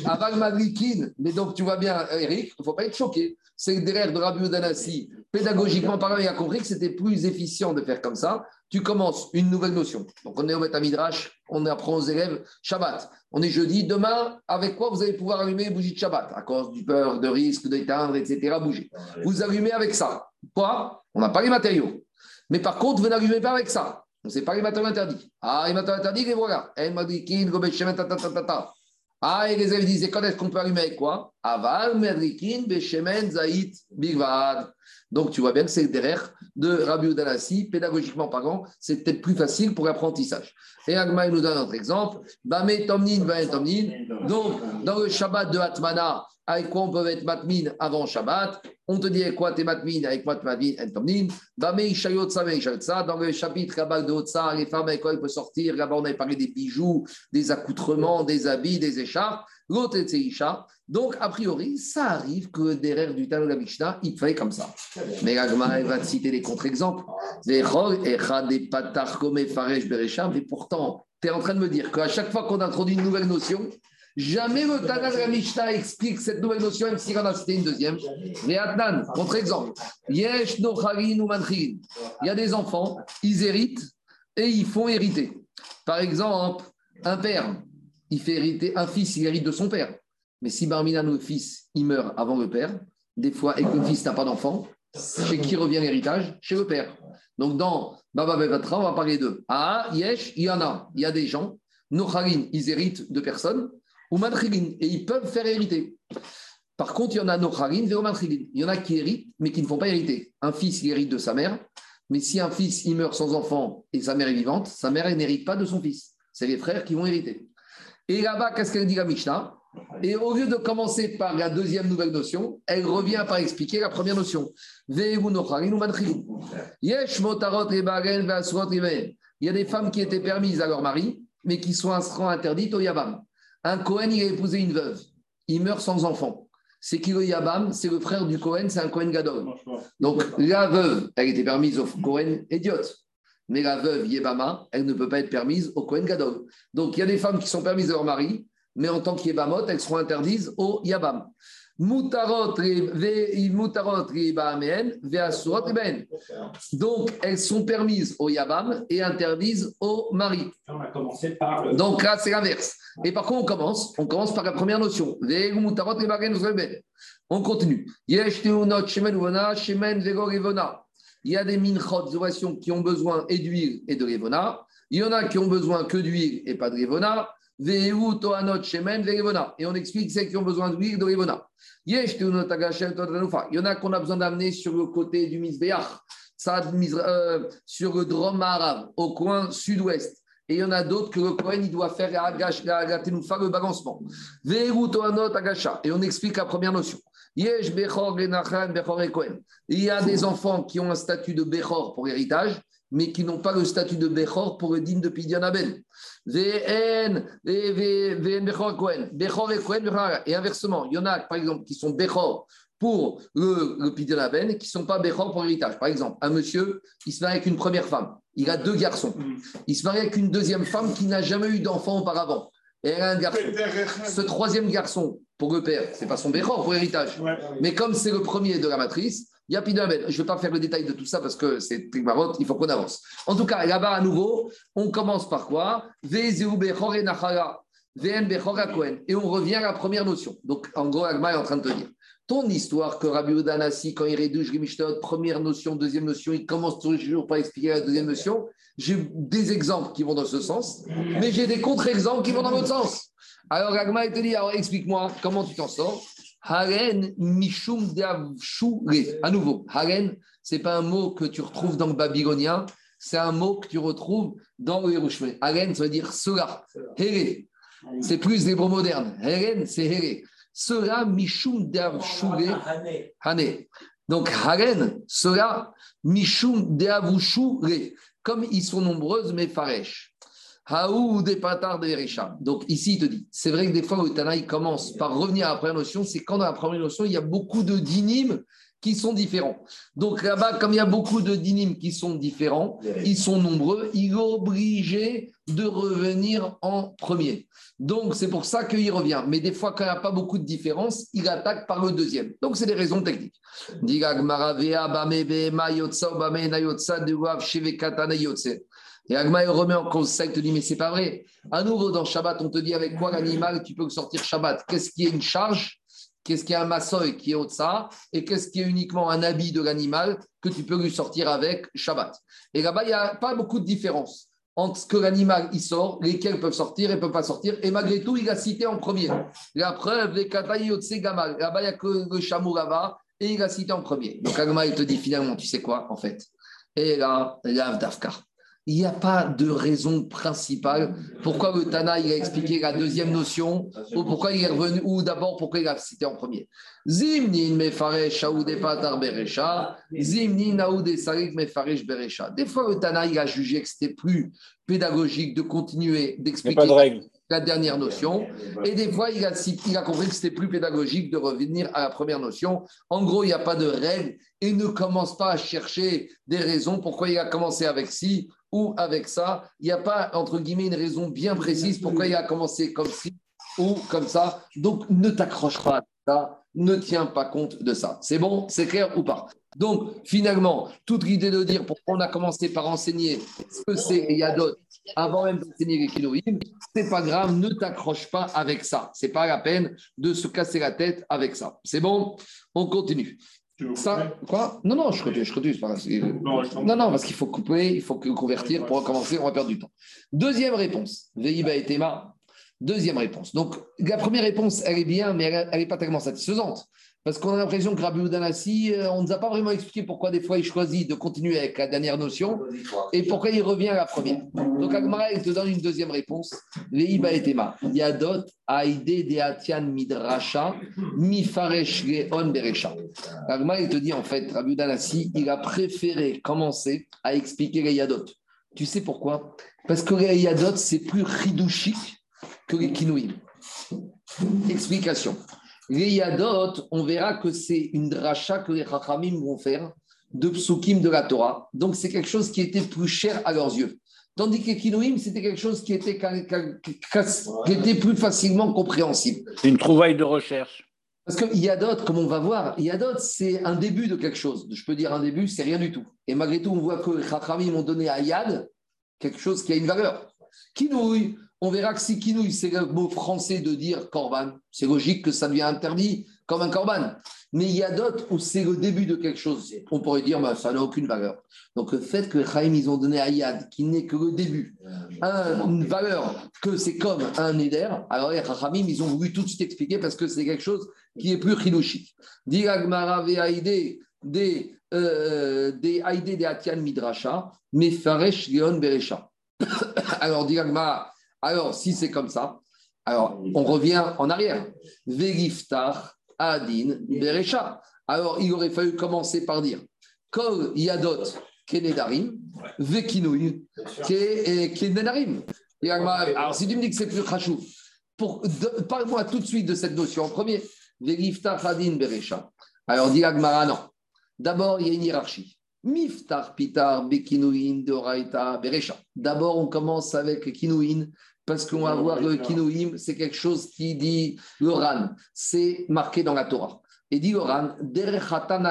Aval Madrikin. Mais donc, tu vois bien, Eric, il ne faut pas être choqué. C'est derrière de Rabbi Udanassi, pédagogiquement parlant, il a compris que c'était plus efficient de faire comme ça. Tu commences une nouvelle notion. Donc, on est au Midrash, on apprend aux élèves Shabbat. On est jeudi. Demain, avec quoi vous allez pouvoir allumer les bougies de Shabbat? À cause du peur, de risque, d'éteindre, etc. Bouger. Vous allumez avec ça. Quoi? On n'a pas les matériaux. Mais par contre, vous n'allumez pas avec ça. On ne pas les matériaux interdits. Ah, les matériaux interdits, les voilà. Ah, et les élèves disaient quand est-ce qu'on peut allumer avec quoi? Aval, Medrikin, Beshemen, Zaït, Bigvad. Donc tu vois bien que c'est derrière de Rabbi Udanassi, pédagogiquement parlant, c'est peut-être plus facile pour l'apprentissage. Et Agma nous donne un autre exemple. Bame Tomnin, Bame Tomnin. Donc, dans le Shabbat de Atmana, avec quoi on peut être matmin avant Shabbat? On te dit avec quoi tu es matmin Avec quoi matmin et tomnin Bame Dans le chapitre de Otsa, les femmes avec quoi elles peuvent sortir? Là-bas, on avait parlé des bijoux, des accoutrements, des habits, des écharpes. Donc, a priori, ça arrive que derrière du Tano la Mishnah, il fallait comme ça. Mais Agma va te citer des contre-exemples. Mais pourtant, tu es en train de me dire qu'à chaque fois qu'on introduit une nouvelle notion, Jamais le Tana de Mishnah explique cette nouvelle notion, même s'il en a cité une deuxième. Mais Adnan, contre-exemple, Yesh no ou Il y a des enfants, ils héritent et ils font hériter. Par exemple, un père, il fait hériter, un fils, il hérite de son père. Mais si Barmina, le fils, il meurt avant le père, des fois, et que le fils n'a pas d'enfant, chez qui revient l'héritage? Chez le père. Donc, dans Baba Bevatra, on va parler d'eux. Ah, Yesh, il y a. Il y a des gens, Nocharin, ils héritent de personnes ou et ils peuvent faire hériter. Par contre, il y en a nocharin et Il y en a qui héritent, mais qui ne font pas hériter. Un fils, il hérite de sa mère, mais si un fils, il meurt sans enfant et sa mère est vivante, sa mère, n'hérite pas de son fils. C'est les frères qui vont hériter. Et là-bas, qu'est-ce qu'elle dit la Mishnah? Et au lieu de commencer par la deuxième nouvelle notion, elle revient par expliquer la première notion. Il y a des femmes qui étaient permises à leur mari, mais qui sont interdites au Yabam. Un Cohen, il a épousé une veuve. Il meurt sans enfant. C'est qui le Yabam? C'est le frère du Cohen, c'est un Cohen Gadol. Donc la veuve, elle était permise au Cohen idiote. Mais la veuve Yebama, elle ne peut pas être permise au Cohen Gadol. Donc il y a des femmes qui sont permises à leur mari, mais en tant qu'Yebamot, elles seront interdites au Yabam. Donc, elles sont permises au Yabam et interdites au mari. On a commencé par Donc là, c'est l'inverse. Et par contre, on commence? On commence par la première notion. On continue. Il y a des minchot, des qui ont besoin et d'huile et de revona. Il y en a qui ont besoin que d'huile et pas de revona. Et on explique celles qui ont besoin d'huile et de revona. Il y en a qu'on a besoin d'amener sur le côté du Misbeach, euh, sur le Drom arabe, au coin sud-ouest. Et il y en a d'autres que le Kohen il doit faire le balancement. Et on explique la première notion. Il y a des enfants qui ont un statut de Bechor pour l'héritage, mais qui n'ont pas le statut de Bechor pour le digne de Pidyan Aben. Et inversement, il y en a par exemple qui sont Bechor pour le, le Pidyan Aben qui ne sont pas Bechor pour l'héritage. Par exemple, un monsieur qui se marie avec une première femme, il a deux garçons. Il se marie avec une deuxième femme qui n'a jamais eu d'enfant auparavant. Et elle a un garçon. Ce troisième garçon, pour le père, c'est pas son béchor pour l'héritage. Mais comme c'est le premier de la matrice, il y a Pidamel. Je ne vais pas faire le détail de tout ça parce que c'est marotte, il faut qu'on avance. En tout cas, là-bas, à nouveau, on commence par quoi? Et on revient à la première notion. Donc, en gros, Agma est en train de te dire ton histoire que Rabbi Udanassi, quand il rédige Rimishtot, première notion, deuxième notion, il commence toujours par expliquer la deuxième notion. J'ai des exemples qui vont dans ce sens, mais j'ai des contre-exemples qui vont dans l'autre sens. Alors, Agma, il te dit, alors explique-moi comment tu t'en sors. Haren Mishum À nouveau, Haren, ce n'est pas un mot que tu retrouves dans le babylonien, c'est un mot que tu retrouves dans le Hirushme. Haren, ça veut dire cela. Here. C'est plus l'hébreu moderne. Haren, c'est Here. Cela Mishum Deavshule Hane. Donc, Haren, cela Mishum Deavshule. Comme ils sont nombreuses, mais Faresh. Haou des patards de Donc ici, il te dit, c'est vrai que des fois, le commence par revenir à la première notion, c'est quand dans la première notion, il y a beaucoup de dynimes qui sont différents. Donc là-bas, comme il y a beaucoup de dynimes qui sont différents, ils sont nombreux, il est obligé de revenir en premier. Donc c'est pour ça qu'il revient. Mais des fois, quand il n'y a pas beaucoup de différence, il attaque par le deuxième. Donc c'est des raisons techniques. Et Agma il remet en cause ça, il te dit, mais c'est pas vrai. À nouveau, dans Shabbat, on te dit avec quoi l'animal, tu peux sortir Shabbat? Qu'est-ce qui est une charge? Qu'est-ce qui est un massoï qui est ça Et qu'est-ce qui est uniquement un habit de l'animal que tu peux lui sortir avec Shabbat Et là-bas, il n'y a pas beaucoup de différence entre ce que l'animal il sort, lesquels peuvent sortir et ne peuvent pas sortir. Et malgré tout, il a cité en premier. La preuve, les Katayotse Gamal. Là-bas, il n'y a que le chameau là-bas et il a cité en premier. Donc Agma, il te dit finalement, tu sais quoi, en fait? Et là, l'Avdafkar il n'y a pas de raison principale pourquoi le Tana il a expliqué la deuxième notion ou pourquoi il est revenu ou d'abord pourquoi il a cité en premier. Zimnin mefaresh beresha, zimnin mefaresh beresha. Des fois le Tana il a jugé que c'était plus pédagogique de continuer d'expliquer la dernière notion. Et des fois, il a, il a compris que c'était plus pédagogique de revenir à la première notion. En gros, il n'y a pas de règle et ne commence pas à chercher des raisons pourquoi il a commencé avec ci ou avec ça. Il n'y a pas, entre guillemets, une raison bien précise pourquoi il a commencé comme ci ou comme ça. Donc, ne t'accroche pas à ça, ne tiens pas compte de ça. C'est bon C'est clair ou pas? Donc, finalement, toute l'idée de dire pourquoi on a commencé par enseigner ce que c'est et d'autres avant même d'enseigner les ce c'est pas grave, ne t'accroche pas avec ça. C'est pas la peine de se casser la tête avec ça. C'est bon? On continue. Ça, quoi? Non, non, je continue, je continue. non, non, parce qu'il faut couper, il faut convertir pour recommencer, on va perdre du temps. Deuxième réponse, Veiba et Théma. Deuxième réponse. Donc, la première réponse, elle est bien, mais elle n'est pas tellement satisfaisante. Parce qu'on a l'impression que Rabbi euh, on ne nous a pas vraiment expliqué pourquoi des fois il choisit de continuer avec la dernière notion et pourquoi il revient à la première. Donc Agmara, il te donne une deuxième réponse. Leiba et Tema. Yadot, Aide de Atian Midrasha, Mifaresh Leon Berecha. Agmara, il te dit en fait, Rabbi Oudanassi, il a préféré commencer à expliquer les Yadot. Tu sais pourquoi? Parce que les Yadot, c'est plus ridouchique que les Kinouim. Explication. Les Yadot, on verra que c'est une dracha que les Chachamim vont faire de psukim de la Torah. Donc, c'est quelque chose qui était plus cher à leurs yeux. Tandis que Kinouim, c'était quelque chose qui était, qui était plus facilement compréhensible. C'est une trouvaille de recherche. Parce que Yadot, comme on va voir, Yadot, c'est un début de quelque chose. Je peux dire un début, c'est rien du tout. Et malgré tout, on voit que les Chachamim ont donné à Yad quelque chose qui a une valeur. Kinouim, on verra que si kinouille, c'est le mot français de dire korban, c'est logique que ça devient interdit comme un corban. Mais il y a d'autres où c'est le début de quelque chose. On pourrait dire, bah, ça n'a aucune valeur. Donc le fait que Chaim, ils ont donné à Yad, qui n'est que le début, une valeur que c'est comme un Neder, alors les Chachamim, ils ont voulu tout de suite expliquer parce que c'est quelque chose qui est plus chilouchique. Diragmara des des euh, des des Atian Midrasha, mais Faresh Leon Berecha. Alors, Diragmara, alors si c'est comme ça, alors on revient en arrière. Vegiftar Adin Berecha. Alors, il aurait fallu commencer par dire Kol Yadot Kenedarim, Kenedarim. Alors, si tu me dis que c'est plus Khachou, parle-moi tout de suite de cette notion en premier. Vegiftar Adin Berecha. Alors, dit Agmara, non. D'abord, il y a une hiérarchie. Miftar Pitar Bekinouin Doraita Berecha. D'abord, on commence avec Kinouin parce qu'on va voir le Kinouim, c'est quelque chose qui dit l'Oran, c'est marqué dans la Torah. Et dit l'Oran, Bidvarim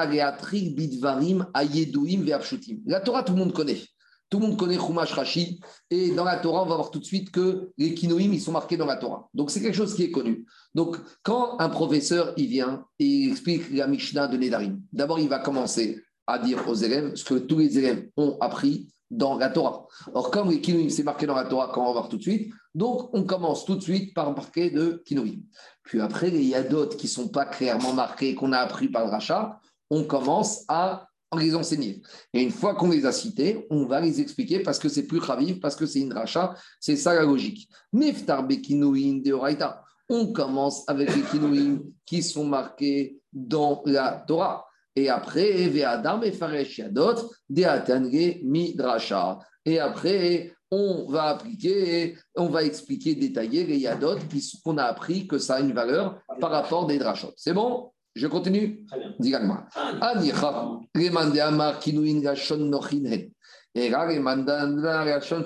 Ayedouim Veapshutim. La Torah, tout le monde connaît. Tout le monde connaît Chumash Rashi. Et dans la Torah, on va voir tout de suite que les Kinouim, ils sont marqués dans la Torah. Donc, c'est quelque chose qui est connu. Donc, quand un professeur, il vient et il explique la Mishnah de Nedarim, d'abord, il va commencer à dire aux élèves ce que tous les élèves ont appris dans la Torah. Or, comme les Kinouim, c'est marqué dans la Torah, quand on va voir tout de suite, donc on commence tout de suite par marquer de Kinouim. Puis après, il y a d'autres qui ne sont pas clairement marqués, qu'on a appris par le rachat, on commence à les enseigner. Et une fois qu'on les a cités, on va les expliquer parce que c'est plus raviv, parce que c'est une rachat, c'est ça la logique. Neftar de Oraita. On commence avec les Kinouim qui sont marqués dans la Torah. Et après, Ve'adam et Faresh Yadot, Deatangé Midrasha. Et après, on va appliquer, on va expliquer, détailler les Yadot qu'on a appris que ça a une valeur par rapport des drachot. C'est bon? Je continue? Dis-moi. Anicha, remande Amar Kinuin Gashon Nochinhen. Et là, remande Gashon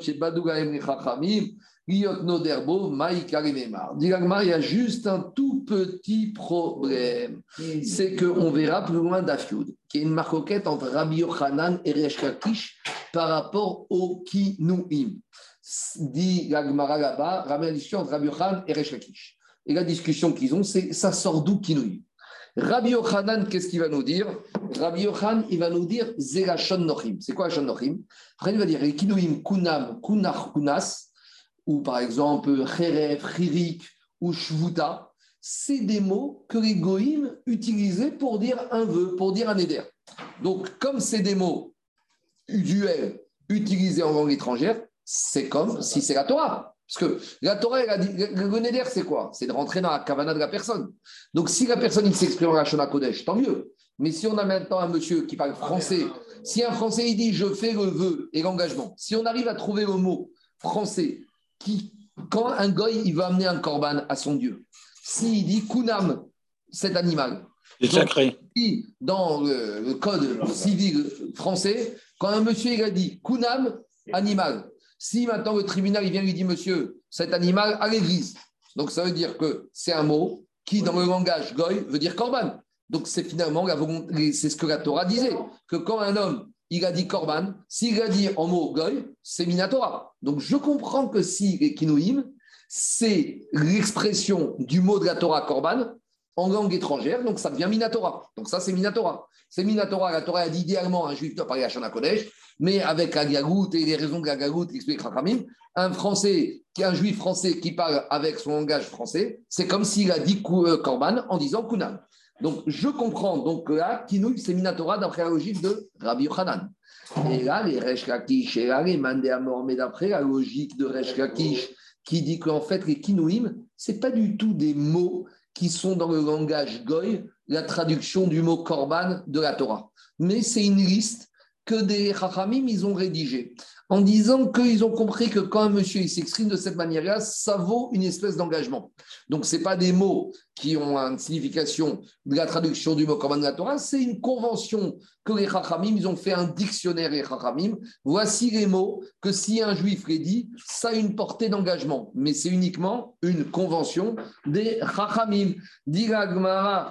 Il y a juste un tout petit problème. C'est qu'on verra plus loin d'Afioud, qu'il y a une marcoquette entre Rabbi Yochanan et Resh par rapport au Kinouim. Dit l'Agmara là-bas, ramène la discussion entre Rabbi Yochanan et Resh Et la discussion qu'ils ont, c'est ça sort d'où Kinouim Rabbi Yochanan, qu'est-ce qu'il va nous dire? Rabbi Yochanan, il va nous dire Zerachon Nochim. C'est quoi Shon Nochim? Après, il va dire Kinouim Kunam Kunach Kunas ou par exemple Kheref, Chirik ou Shvuta, c'est des mots que les goïms utilisaient pour dire un vœu, pour dire un éder. Donc, comme c'est des mots duels utilisés en langue étrangère, c'est comme si c'est la Torah. Parce que la Torah, a dit, le neder, c'est quoi? C'est de rentrer dans la kavana de la personne. Donc, si la personne s'exprime en Shona Kodesh, tant mieux. Mais si on a maintenant un monsieur qui parle français, si un français il dit je fais le vœu et l'engagement, si on arrive à trouver le mot français qui, quand un goy, il va amener un corban à son Dieu, s'il dit kunam, cet animal, c'est sacré. Dans le, code civil français, quand un monsieur il a dit kunam, animal, si maintenant le tribunal il vient lui dit monsieur, cet animal à l'église, donc ça veut dire que c'est un mot qui, dans le langage goy, veut dire corban. Donc c'est finalement, c'est ce que la Torah disait, que quand un homme il a dit Korban. S'il a dit en mot Goy, c'est Minatora. Donc je comprends que si les Kinouim, c'est l'expression du mot de la Torah Korban en langue étrangère, donc ça devient Minatora. Donc ça, c'est Minatora. C'est Minatora. La Torah a dit idéalement un juif doit parler à Shana Kodesh, mais avec la et les raisons de la Gagout explique Rachamim, un français, un juif français qui parle avec son langage français, c'est comme s'il a dit Korban en disant Kunam. Donc, je comprends donc là, Kinouï, c'est Minatora d'après la logique de Rabbi Yochanan. Et là, les Resh Lakish, et là, les Mandé mais d'après la logique de Resh Lakish, qui dit qu'en fait, les Kinouim, ce pas du tout des mots qui sont dans le langage goy, la traduction du mot korban de la Torah. Mais c'est une liste que des Chachamim, ils ont rédigée en disant qu'ils ont compris que quand un monsieur s'exprime de cette manière-là, ça vaut une espèce d'engagement. Donc, ce pas des mots qui ont une signification de la traduction du mot comme la Torah, c'est une convention que les Chachamim, ils ont fait un dictionnaire, les Chachamim. Voici les mots que si un juif les dit, ça a une portée d'engagement. Mais c'est uniquement une convention des Chachamim. Dit la Gemara,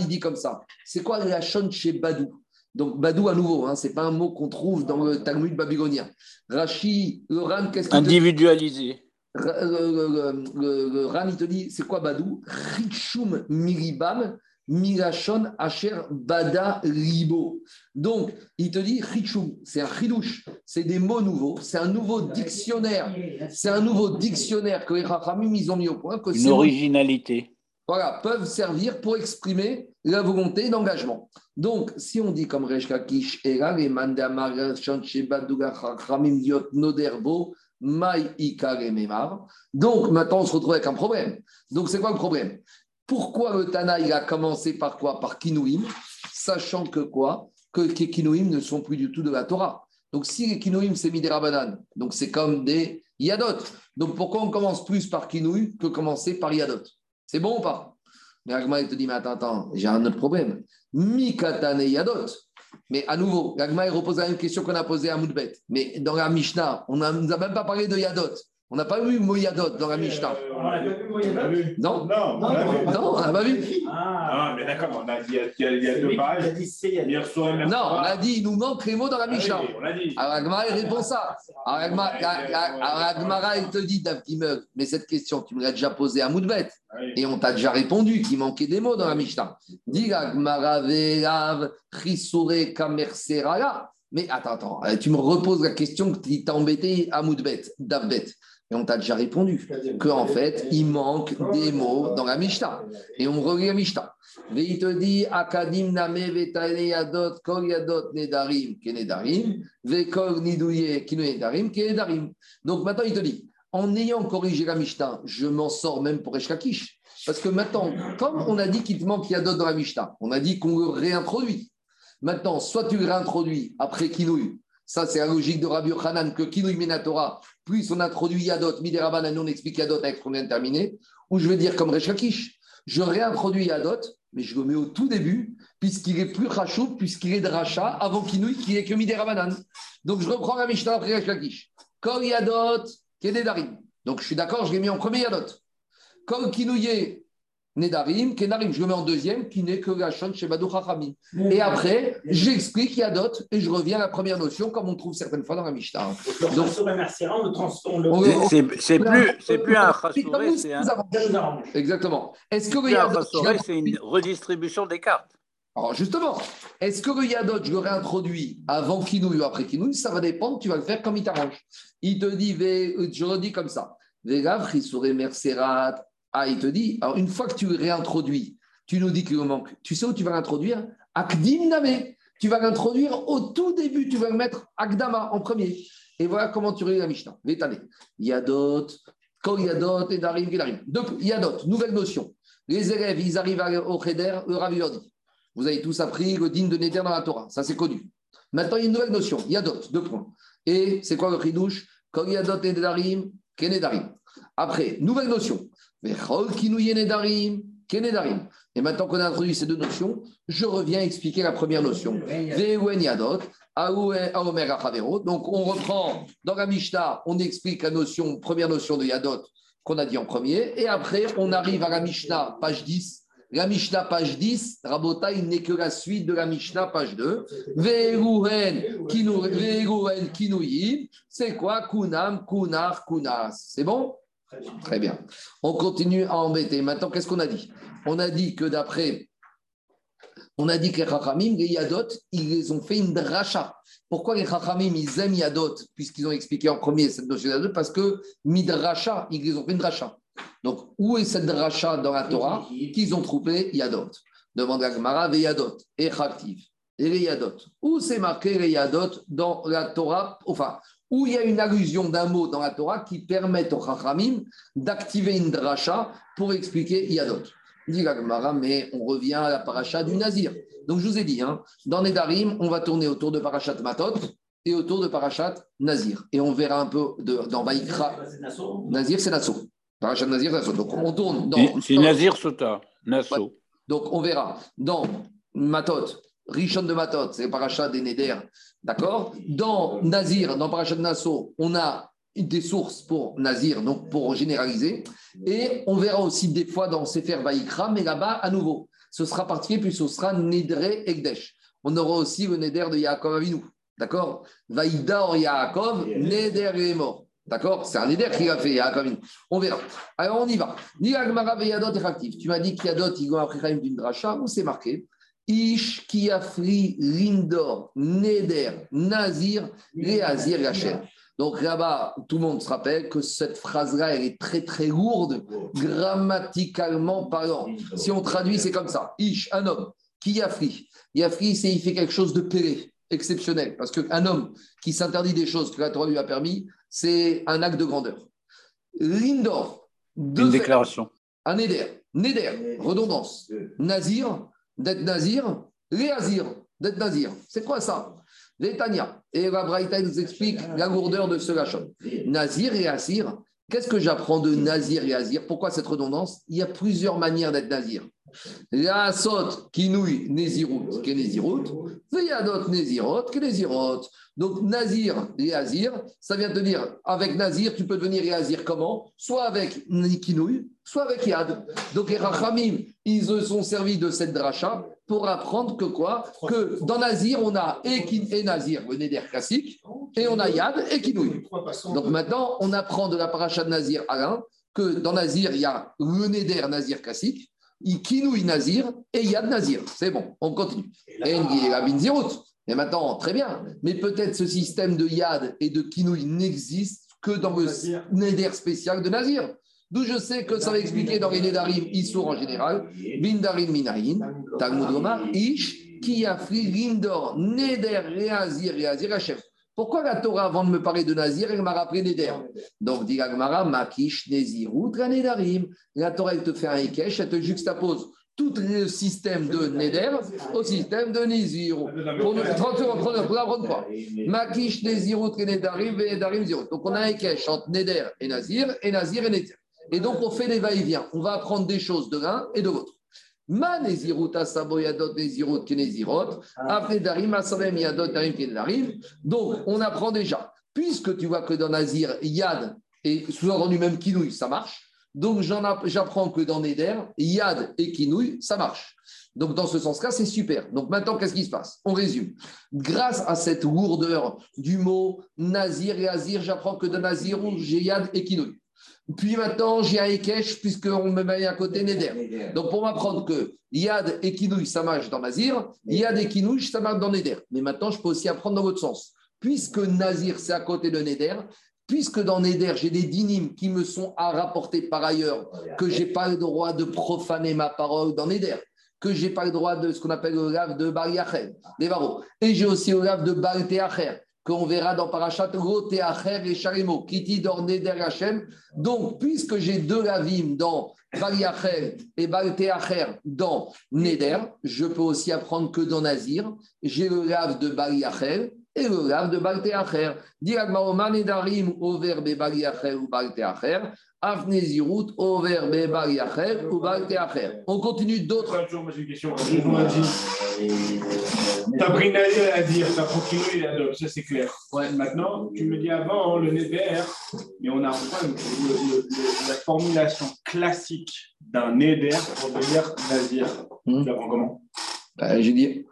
il dit comme ça. C'est quoi la chon chez Badou donc, Badou, à nouveau, hein, ce n'est pas un mot qu'on trouve dans le Talmud babylonien. Rashi, le qu'est-ce Individualisé. le, Ran, il te dit, c'est quoi Badou Richum Miribam, Mirachon Asher Bada Ribo. Donc, il te dit Richum, c'est un chidouche, c'est des mots nouveaux, c'est un nouveau dictionnaire, c'est un nouveau dictionnaire que les Rachamim, ils ont mis au point. Que Une originalité. Voilà, peuvent servir pour exprimer la volonté d'engagement. Donc, si on dit comme Reshka Kish, les Mandamar, Baduga Chachamim, Diot, Noderbo, donc maintenant, on se retrouve avec un problème. Donc, c'est quoi le problème? Pourquoi le Tana, il a commencé par quoi? Par Kinouim, sachant que quoi? Que les Kinouim ne sont plus du tout de la Torah. Donc, si les Kinouim, c'est Midirabanan, donc c'est comme des Yadot. Donc, pourquoi on commence plus par Kinouim que commencer par Yadot? C'est bon ou pas? Mais Agma, il te dit, mais attends, attends, j'ai un autre problème. Mikatane Yadot. Mais à nouveau, Gagma repose la même question qu'on a posée à Moudbet. Mais dans la Mishnah, on ne nous a même pas parlé de Yadot. On n'a pas vu Moyadot dans la Mishnah. on n'a pas vu Moyadot Non Non, non, on n'a pas vu. Ah, mais d'accord, on a dit il y a, deux pages. Non, on a dit il nous manque les mots dans la ah Mishnah. Alors Agmara, il répond ça. Alors Agmara, il te dit, Dav mais cette question, tu me l'as déjà posée à Moudbet. Ah Et on t'a déjà répondu qu'il manquait des mots dans la Mishnah. Dis Agmara, Verav, Chisore, Kamerserala. Mais attends, attends, euh, tu me reposes la question qui t'a embêté à Moudbet, Davbet. Et on t'a déjà répondu qu'en fait, il manque des mots dans la Mishnah. Et on relit la Mishnah. Mais il te dit Akadim name yadot kol yadot nedarim vekol nidouye nedarim kenedarim. Donc maintenant, il te dit en ayant corrigé la Mishnah, je m'en sors même pour Eshkakish. Parce que maintenant, comme on a dit qu'il te manque Yadot dans la Mishnah, on a dit qu'on le réintroduit. Maintenant, soit tu le réintroduis après Kinouï, ça c'est la logique de Rabbi Hanan, que Kinouï Minatora, plus on introduit Yadot, Mideraban, on explique Yadot avec ce qu'on vient terminer, ou je veux dire comme Rechakish, je réintroduis Yadot, mais je le mets au tout début, puisqu'il est plus rachou, puisqu'il est de rachat, avant Kinouï, qui est que Miderabanan. Donc je reprends la Mishnah après Rechakish. Kol Yadot, Kenedarim. Donc je suis d'accord, je l'ai mis en premier Yadot. Kol Kinouye, Nedarim, Kenarim, je le mets en deuxième, qui n'est que la chez Badou Chachamim. Et après, j'explique Yadot et je reviens à la première notion, comme on trouve certaines fois dans la Mishnah. Donc, c'est plus, c'est plus un Chassouré, c'est un. Exactement. Est-ce que le Yadot. c'est une redistribution des cartes. Alors justement, est-ce que le Yadot, je le réintroduit avant Kinouille ou après Kinouille Ça va dépendre, tu vas le faire comme il t'arrange. Il te dit, je le dis comme ça. Vegav, Chisouré, Mercerat, ah, il te dit, alors une fois que tu réintroduis, tu nous dis qu'il nous manque. Tu sais où tu vas l'introduire Akdim Name. Tu vas l'introduire au tout début, tu vas mettre Akdama en premier. Et voilà comment tu réunis la Mishnah. Vétane. Yadot, Kol Yadot et Darim Gilarim. Yadot, nouvelle notion. Les élèves, ils arrivent au Cheder, le Vous avez tous appris le digne de Néder dans la Torah. Ça, c'est connu. Maintenant, il y a une nouvelle notion. Yadot, deux points. Et c'est quoi le chidouche Kol Yadot et Darim, Kenedarim. Après, nouvelle notion. Et maintenant qu'on a introduit ces deux notions, je reviens expliquer la première notion. Donc on reprend dans la Mishnah, on explique la notion, première notion de Yadot qu'on a dit en premier, et après on arrive à la Mishnah, page 10. La Mishnah, page 10, Rabota, il n'est que la suite de la Mishnah, page 2. c'est quoi? Kunam, Kunar, Kunas. C'est bon? Très bien. On continue à embêter. Maintenant, qu'est-ce qu'on a dit? On a dit que d'après, on a dit que les Chachamim, les Yadot, ils ont fait une dracha. Pourquoi les Chachamim, ils aiment Yadot, puisqu'ils ont expliqué en premier cette notion Yadot? Parce que Midracha, ils ont fait une dracha. Donc, où est cette dracha dans la Torah qu'ils ont trouvé Yadot? Demande la Gemara, Yadot, et Chaktiv, et Yadot. Où c'est marqué Yadot dans la Torah? Enfin, où il y a une allusion d'un mot dans la Torah qui permet au Chachamim d'activer une dracha pour expliquer Yadot. Dit mais on revient à la paracha du Nazir. Donc je vous ai dit, hein, dans Nedarim, on va tourner autour de parachat Matot et autour de parachat Nazir. Et on verra un peu de, dans Vaïkra. Nazir, c'est Nassau. Parachat Nazir, Nassau. Donc on tourne dans. C'est Nazir Sota, Nassau. Donc on verra dans Matot, Rishon de Matot, c'est le parachat des Neder, d'accord? Dans Nazir, dans parachat de Nassau, on a des sources pour Nazir, donc pour généraliser. Et on verra aussi des fois dans Sefer Vaïkra, mais là-bas, à nouveau, ce sera particulier, puis ce sera Nedre Egdesh. On aura aussi le Neder de Yaakov Avinu, d'accord? Vaïda or Yaakov, Neder est mort. D'accord? C'est un Neder qui l'a fait, On verra. Alors on y va. Tu m'as dit qu'il y a d'autres, ils vont après d'une dracha, où c'est marqué Ish kiafri lindor neder nazir reazir Hachem. Donc là-bas, tout le monde se rappelle que cette phrase-là, elle est très très lourde, grammaticalement parlant. Si on traduit, c'est comme ça. Ish, un homme, qui yafri. Yafri, c'est il fait quelque chose de péré, exceptionnel. Parce qu'un homme qui s'interdit des choses que la Torah lui a permis, c'est un acte de grandeur. Lindor, une déclaration. Un neder, neder, redondance. Nazir, d'être nazir. Réazir, d'être nazir. C'est quoi ça? Tania. Et la Braïta nous explique la lourdeur de ce lachon. Nazir et Asir. Qu'est-ce que j'apprends de Nazir et Azir? Pourquoi cette redondance? Il y a plusieurs manières d'être Nazir. La sot kinouï nézirut, qui est nézirut, il y a d'autres qui est Donc Nazir et Azir, ça vient te dire, avec Nazir, tu peux devenir Azir comment? Soit avec kinouï, soit avec Yad. Donc les Rachamim, ils se sont servis de cette dracha pour apprendre que quoi? Que dans Nazir, on a et, et Nazir, le Néder classique, et on a Yad et Kinouï. Donc maintenant, on apprend de la paracha de Nazir à que dans Nazir, il y a le Néder Nazir classique, Kinouï Nazir et Yad Nazir. C'est bon, on continue. Et la Et maintenant, très bien. Mais peut-être ce système de Yad et de Kinouï n'existe que dans le Néder spécial de Nazir. D'où je sais que ça va expliquer dans les Nedarim, Issour en général, Bindarim Minahin, Talmud Ish, Kiafri, Lindor, Neder, Reazir, Reazir, Hashem. Pourquoi la Torah, avant de me parler de Nazir, elle m'a rappelé Neder? Donc, dit Agmara, Makish, Nezirut, Nedarim. La Torah, elle te fait un Ekesh, elle te juxtapose tout le système de Neder au système de Nézirut. Pour 30 secondes, pour apprendre quoi Makish, Nezirut, Nedarim, Nedarim, Zirut. Donc, on a un Ekesh entre Neder et Nazir, et Nazir et Neder. Et donc, on fait des va-et-vient. On va apprendre des choses de l'un et de l'autre. Ma nezirut asaboyadot nezirut kenezirot. Après darim asabem yadot darim. Donc, on apprend déjà. Puisque tu vois que dans Nazir, Yad et sous-entendu même Kinouï, ça marche. Donc, j'apprends que dans Neder, Yad et Kinouï, ça marche. Donc, dans ce sens-là, c'est super. Donc, maintenant, qu'est-ce qui se passe? On résume. Grâce à cette lourdeur du mot Nazir et Azir, j'apprends que dans Nazir, j'ai Yad et Kinouï. Puis maintenant, j'ai un Ekech, puisqu'on me met à côté Neder. Donc, pour m'apprendre que Yad et Kinouï, ça marche dans Nazir, Yad et Kinouï, ça marche dans Neder. Mais maintenant, je peux aussi apprendre dans l'autre sens. Puisque Nazir, c'est à côté de Neder, puisque dans Neder, j'ai des dynimes qui me sont à rapporter par ailleurs, que je n'ai pas le droit de profaner ma parole dans Neder, que je n'ai pas le droit de ce qu'on appelle le lave de Bariacher, des varros. Et j'ai aussi le lave de Balteacher qu'on verra dans Parashat Acher et Sharimo, Kiti Neder Hashem. Donc, puisque j'ai deux lavim dans Baliacher et Balteacher dans Neder, je peux aussi apprendre que dans Nazir, j'ai le lave de Baliacher et le lave de Balteacher. Diragmaoman Nedarim au verbe Baliacher ou Balteacher. On continue d'autres. J'ai une question. Tu as pris à dire, tu as continué à ça c'est clair. Ouais. Maintenant, tu me dis avant le Neder, mais on a enfin la formulation classique d'un Neder pour devenir Nazir. Hmm. Tu l'apprends comment? Bah, J'ai dit.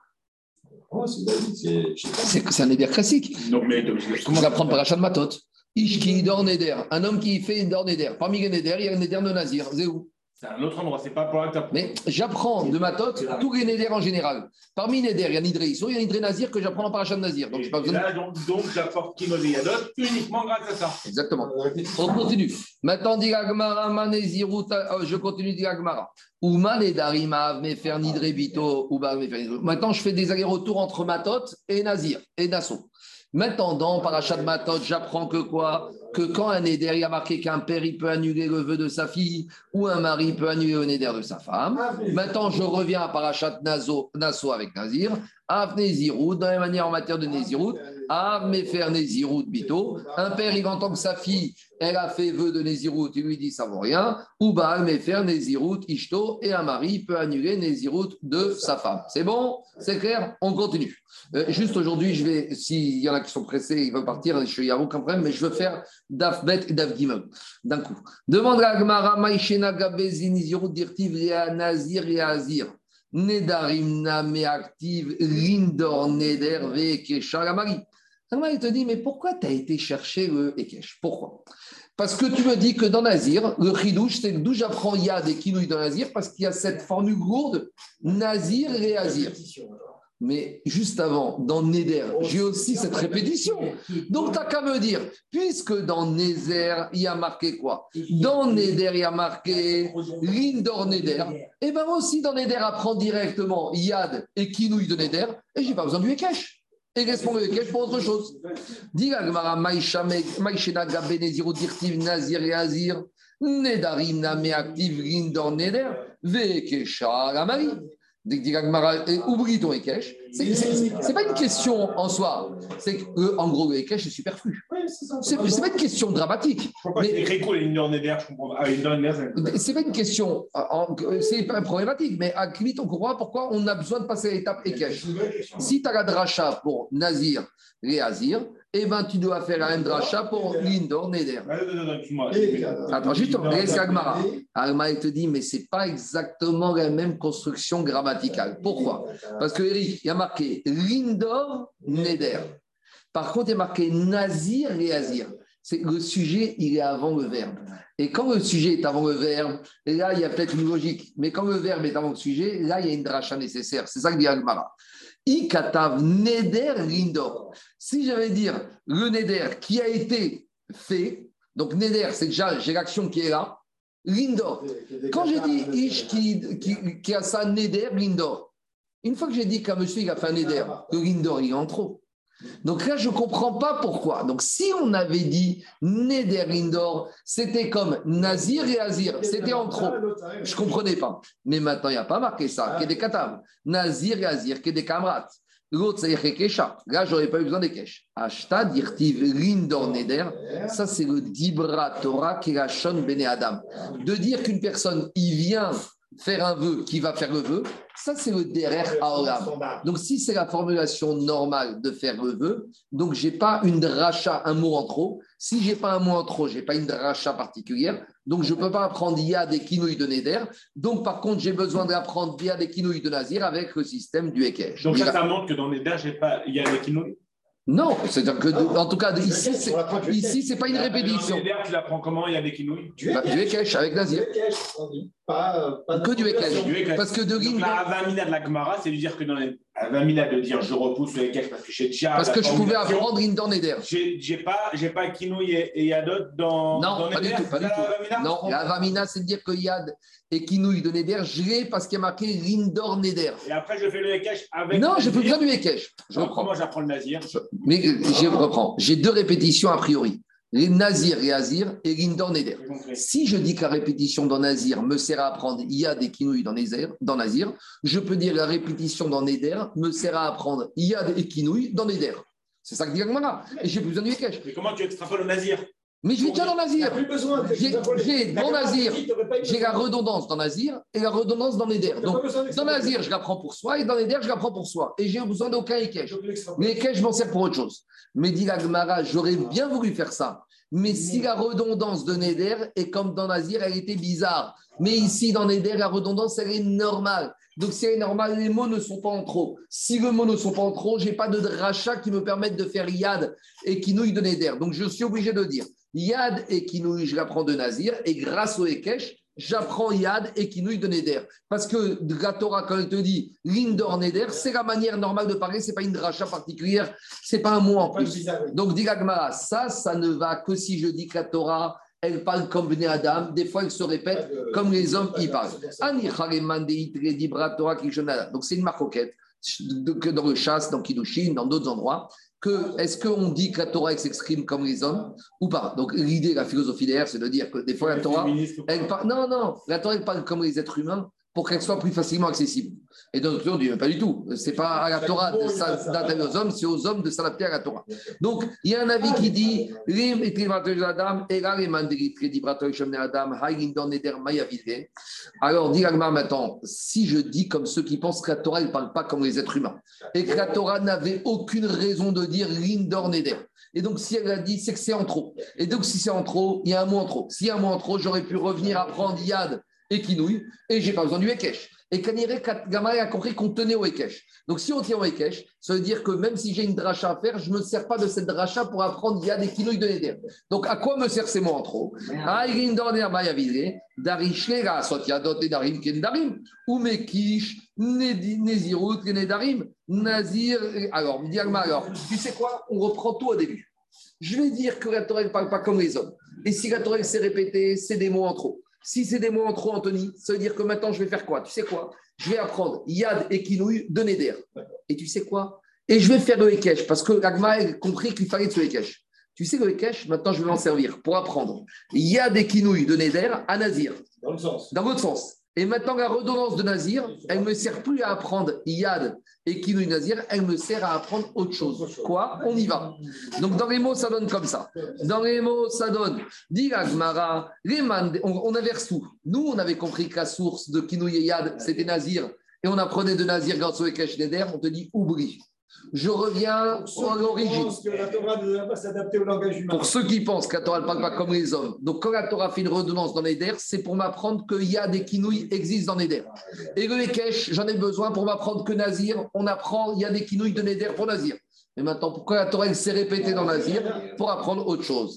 Oh, c'est un Neder classique. Donc, mais, Comment apprendre par achat de Matot Ishki dor neder. Un homme qui fait dor neder. Parmi les neder, il y a le neder de Nazir. C'est où? C'est un autre endroit, c'est pas pour la Mais j'apprends de ma tote tous les néder en général. Parmi les néder, il y a Nidré Issou, il y a Nidré Nazir que j'apprends en parachat de Nazir. Donc, pas besoin donc, donc j'apporte Kimoléadot uniquement grâce à ça. Exactement. On continue. Maintenant, dit Agmara, euh, je continue, dit Agmara. Ou Manedarima, me faire Nidré Bito, ou Maintenant, je fais des allers-retours entre Matot et Nazir, et Nassau. Maintenant, dans Parachat Matot, j'apprends que quoi? Que quand un éder, il y a marqué qu'un père, il peut annuler le vœu de sa fille, ou un mari peut annuler le néder de sa femme. Maintenant, je reviens à Parachat Naso, Naso avec Nazir. Av Nézirut, dans la manière en matière de Nézirut, Av faire Nézirut Bito. Un père, il entend que sa fille, elle a fait vœu de Nézirut, il lui dit ça vaut rien. Ou Baal faire Nézirut Ishto, et un mari peut annuler Nézirut de sa femme. C'est bon? C'est clair? On continue. Euh, juste aujourd'hui, je vais, s'il y en a qui sont pressés, ils veulent partir, je n'y a aucun problème, mais je veux faire Daf Bet et Daf d'un coup. Demande à Gmara, Maïshena Gabezin Nézirut Dirtiv Nazir et Azir. Nedarim Name Active Lindor Neder Ve Keshalamari. Agmara, il te dit, mais pourquoi tu as été chercher le Ekech? Pourquoi? Parce que tu me dis que dans Nazir, le Chidouche, c'est d'où j'apprends Yad et Kinouï dans Nazir, parce qu'il y a cette formule lourde, Nazir et Azir. Mais juste avant, dans Neder, j'ai aussi cette répétition. Donc, tu n'as qu'à me dire, puisque dans Nézer, il y a marqué quoi? Dans Neder, il y a marqué Lindor Neder. Et bien aussi, dans Neder, apprend directement Yad et Kinouï de Neder, et j'ai pas besoin du Ekech. Et laisse-moi le Ekech pour autre chose. Dis Gagmara, Maïshena Gabeneziro Dirtiv Nazir et Azir, Nedarim Name Active Lindor Neder, Vekesha Gamari oublie ton Ekech. C'est pas une question en soi. C'est en gros, le Ekech est superflu. C'est pas une question dramatique. C'est pas une question. C'est pas problématique. Mais à limite, on comprend pourquoi on a besoin de passer à l'étape Ekech. Si tu as la dracha pour Nazir et Azir, eh ben, tu dois faire un dracha pour Lindor Neder. Attends, juste, regarde Agmara. Agmara, il te dit, mais c'est pas exactement la même construction grammaticale. Pourquoi? Parce que Eric, il y a marqué Lindor Neder. Par contre, il y a marqué Nazir et Azir. C'est le sujet, il est avant le verbe. Et quand le sujet est avant le verbe, là, il y a peut-être une logique. Mais quand le verbe est avant le sujet, là, il y a une dracha nécessaire. C'est ça que dit Agmara. Ikatav Neder Lindor. Si j'avais dire le Neder qui a été fait, donc Neder, c'est déjà, j'ai l'action qui est là, Lindor. Quand j'ai dit Ish qui, qui, a ça, Neder, Lindor, une fois que j'ai dit qu'un monsieur il a fait un Neder, le Lindor, il est en trop. Donc là, je ne comprends pas pourquoi. Donc si on avait dit Neder Indor, c'était comme Nazir et Azir, c'était en trop. Je ne comprenais pas. Mais maintenant, il n'y a pas marqué ça. Nazir et Azir, des kamrat. L'autre, c'est Kesha. Là, je n'aurais pas eu besoin des kesh. Ashta dirtiv Lindor Neder. Ça, c'est le Dibra Torah Kirashon Bene Adam. De dire qu'une personne, il vient faire un vœu qui va faire le vœu, ça c'est le derrière Aolam. Donc si c'est la formulation normale de faire le vœu, donc j'ai pas une dracha, un mot en trop. Si j'ai pas un mot en trop, j'ai pas une dracha particulière. Donc je peux pas apprendre Yad des kinouilles de Neder. Donc par contre, j'ai besoin d'apprendre Yad des kinouilles de Nazir avec le système du Ekech. Donc ça, ça montre que dans Neder, j'ai pas Yad des kinouilles? Non, c'est-à-dire que, en tout cas, ici, c'est, ici, c'est pas une répétition. tu l'apprends comment? Il y a des kinouilles Du Ekech, avec Nazir. Pas, que du Ekech. Parce que de Donc, la Avamina de la Gemara, c'est de dire que dans les Avamina de dire je repousse le Ekech parce que j'ai déjà. Parce que je pouvais apprendre Indor Neder. J'ai pas, j'ai pas Kinouille et, Yadot dans. Non, dans pas, du tout, pas du tout. Non, la Avamina, c'est de dire que Yad et Kinouille de Neder, je l'ai parce qu'il y a marqué Lindor Neder. Et après, je fais le Ekech avec. Non, je peux pas du Ekech. Je reprends. Comment j'apprends le Nazir Mais je reprends. J'ai deux répétitions a priori Nazir et Azir et Lindor Neder. Si je dis que la répétition dans Nazir me sert à apprendre Yad et Kinouï dans, dans Nazir, je peux dire que la répétition dans Neder me sert à apprendre Yad et Kinouï dans Neder. C'est ça que dit Agmara. Et j'ai plus besoin du Yekesh. Mais comment tu extrapoles le Nazir? Mais je vais déjà dans Nazir. J'ai dans Nazir, j'ai la redondance dans Nazir et la redondance dans Neder. Donc dans Nazir, je la prends pour soi et dans Neder, je la prends pour soi. Et j'ai besoin d'aucun Ekech. Mais Ekech, je m'en sers pour autre chose. Mais dit la j'aurais bien voulu faire ça. Mais si la redondance de Neder est comme dans Nazir, elle était bizarre. Mais ici, dans Neder, la redondance, elle est normale. Donc, si elle est normale, les mots ne sont pas en trop. Si les mots ne sont pas en trop, je n'ai pas de rachat qui me permettent de faire Yad et Kinouï de Neder. Donc, je suis obligé de dire Yad et Kinouï, je l'apprends de Nazir. Et grâce au Ekech, j'apprends Yad et Kinouï de Neder. Parce que la Torah, quand elle te dit Lindor Neder, c'est la manière normale de parler, ce n'est pas une rachat particulière, ce n'est pas un mot en plus. Donc, dit ça, ça ne va que si je dis que la Torah elle parle comme Bnei Adam, des fois elle se répète comme les hommes y parlent. Donc c'est une marcoquette que dans le chasse, dans Kiddushin, dans d'autres endroits, que est-ce qu'on dit que la Torah s'exprime comme les hommes ou pas? Donc l'idée, la philosophie derrière, c'est de dire que des fois la Torah, elle parle, non, non, la Torah elle parle comme les êtres humains pour qu'elle soit plus facilement accessible. Et notre on dit, pas du tout. Ce n'est pas à la Torah de s'adapter aux hommes, c'est aux hommes de s'adapter à la Torah. Donc, il y a un avis qui dit, alors, dit maintenant, si je dis comme ceux qui pensent que la Torah ne parle pas comme les êtres humains, et que la Torah n'avait aucune raison de dire Lindor Neder, et donc, si elle a dit, c'est que c'est en trop. Et donc, si c'est en trop, il y a un mot en trop. S'il y a un mot en trop, j'aurais pu revenir apprendre Yad et Kinouï, et j'ai pas besoin du Ekech. Et Kanire, Gamara a compris qu'on tenait au Ekech. Donc si on tient au Ekech, ça veut dire que même si j'ai une dracha à faire, je ne me sers pas de cette dracha pour apprendre il y a des kinouilles de Neder. Donc à quoi me sert ces mots en trop? Nazir. Alors, alors, tu sais quoi? On reprend tout au début. Je vais dire que la Torah ne parle pas comme les hommes. Et si la Torah s'est répétée, c'est des mots en trop. Si c'est des mots en trop, Anthony, ça veut dire que maintenant je vais faire quoi? Tu sais quoi? Je vais apprendre Yad et Kinouï de Neder. Et tu sais quoi? Et je vais faire le Ekech, parce que l'Agma a compris qu'il fallait de ce Ekech. Tu sais le Ekech, maintenant je vais m'en servir pour apprendre Yad et Kinouï de Neder à Nazir. Dans le sens. Dans l'autre sens. Et maintenant, la redondance de Nazir, elle ne me sert plus à apprendre Yad et Kinouï Nazir, elle me sert à apprendre autre chose. Quoi? On y va. Donc, dans les mots, ça donne comme ça. Dans les mots, ça donne Dit on, inverse tout. Nous, on avait compris que la source de Kinouï et Yad, c'était Nazir. Et on apprenait de Nazir grâce au Ekech Neder, on te dit oublie je reviens sur l'origine. Pour ceux qui pensent que la Torah ne parle pas comme les hommes. Donc, quand la Torah fait une redondance dans Neder, c'est pour m'apprendre qu'il y a des kinouilles existent dans Neder. Et le Ekech, j'en ai besoin pour m'apprendre que Nazir, on apprend, il y a des kinouilles de Neder pour Nazir. Et maintenant, pourquoi la Torah s'est répétée dans Nazir Pour apprendre autre chose.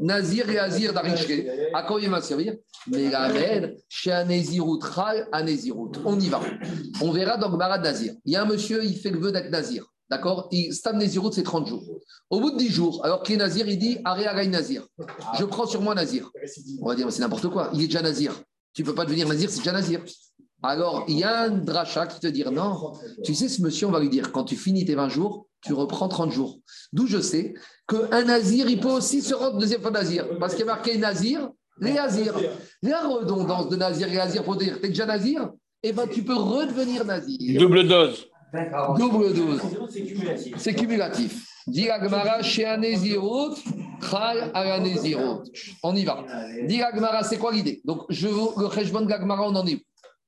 Nazir et Azir Darishke. À quoi il va servir? Mais la. On y va. On verra dans le Marad Nazir. Il y a un monsieur, il fait le vœu d'être Nazir. D'accord? Stam Nezirut, c'est 30 jours. Au bout de 10 jours, alors qu'il est Nazir, il dit Aré Nazir. Je prends sur moi Nazir. On va dire, c'est n'importe quoi. Il est déjà Nazir. Tu ne peux pas devenir Nazir, c'est déjà Nazir. Alors, il y a un dracha qui te dit non, tu sais, ce monsieur, on va lui dire, quand tu finis tes 20 jours, tu reprends 30 jours. D'où je sais qu'un nazir, il peut aussi se rendre deuxième fois nazir. Parce qu'il y a marqué nazir, les nazir. La redondance de nazir et nazir pour dire, tu es déjà nazir, eh ben, tu peux redevenir nazir. Double dose. Double dose. C'est cumulatif. Dit chez un Chal à On y va. Dit c'est quoi l'idée? Donc, je, le Khejbon de on en est où?